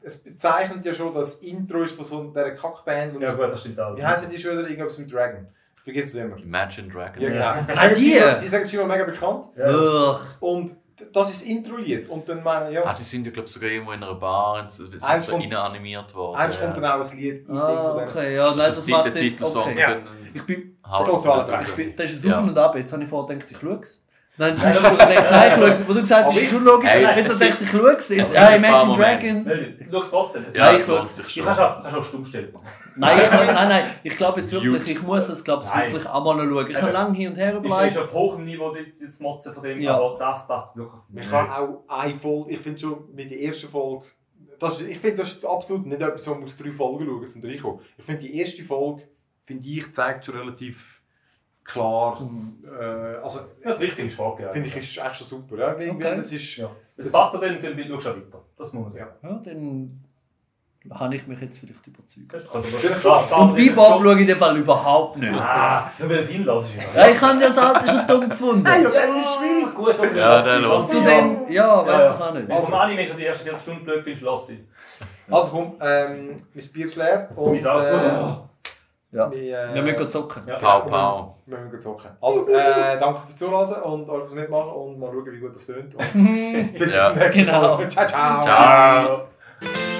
es bezeichnet ja schon das Intro ist von so einer Kackband. Und Ja gut, das stimmt alles. Wie heißen die schon wieder? Irgendwas mit Dragon. Ich vergesse es immer. Imagine Dragons. Ja, Ja. genau. Die sagen die? schon- Die sagen schon mal mega bekannt. Ugh. Und das ist das Intro-Lied. Und dann meine ja. Ah, die sind ja, glaube ich, sogar irgendwo in einer Bar und sind so kommt- animiert worden. Eins kommt ja. dann auch ein Lied. Ah, okay, ja, nein, Das das, ist macht der jetzt. Titelsong. Okay. Ja. Ich bin, haut Da es geht alle wieder rein. raus. das ist Ja. auf und ab. Jetzt habe ich vorher gedacht, ich schaue es. Hast du gedacht, nein, ich schaue es. Wo du gesagt hast, ist schon logisch. Es- habe es ich ich schaue es. es sind ja, Imagine. Dragons. Nein, Du schaust trotzdem. Es- Ja, ich es schau- lohnt sich Du schon. kannst auch, stumm stellen. Nein, ich, nein, nein, ich glaube jetzt wirklich, ich muss es glaube ich, Nein. wirklich einmal noch schauen. Ich habe Eben. lange hin und her Ist, ist auf hohem Niveau das Motzen von dem, Ja. aber das passt wirklich Ich kann auch eine Folge, ich finde schon mit der ersten Folge, das ist, ich finde, das ist absolut nicht etwas, wo man aus drei Folgen schauen zum reinkommen. Ich finde, die erste Folge, finde ich, zeigt schon relativ klar, äh, also, Ja, die Richtung ist. Ja. finde ich, ist echt schon super. Ja? Weil, Okay. das ist, Ja. Es passt dann, dann schaust du auch weiter. Das muss man sagen. Ja, dann habe ich mich jetzt vielleicht überzeugt. Und Bebop schaue ich in dem Fall überhaupt nicht. Ah, nur weil Film das ist. Ja, ich habe das Alter schon dumm gefunden. Ja, das ist schwierig. Gut, okay, Ja, dann lass sie. Zudem, ja, weiß Ja, doch auch nicht. Du vom Anime schon die ersten 40 Stunden blöd findest, lass sie. Also komm, ähm, mein Bier ist leer. Und, Mein Auto. äh, Ja. wir, äh, Wir müssen zocken. Ja. Pau, pau. Wir müssen zocken. Also, äh, danke fürs Zuhören und euch fürs Mitmachen und mal schauen, wie gut das tönt. Und bis Ja. zum nächsten Genau. Mal. Ciao, ciao. Ciao. Ciao.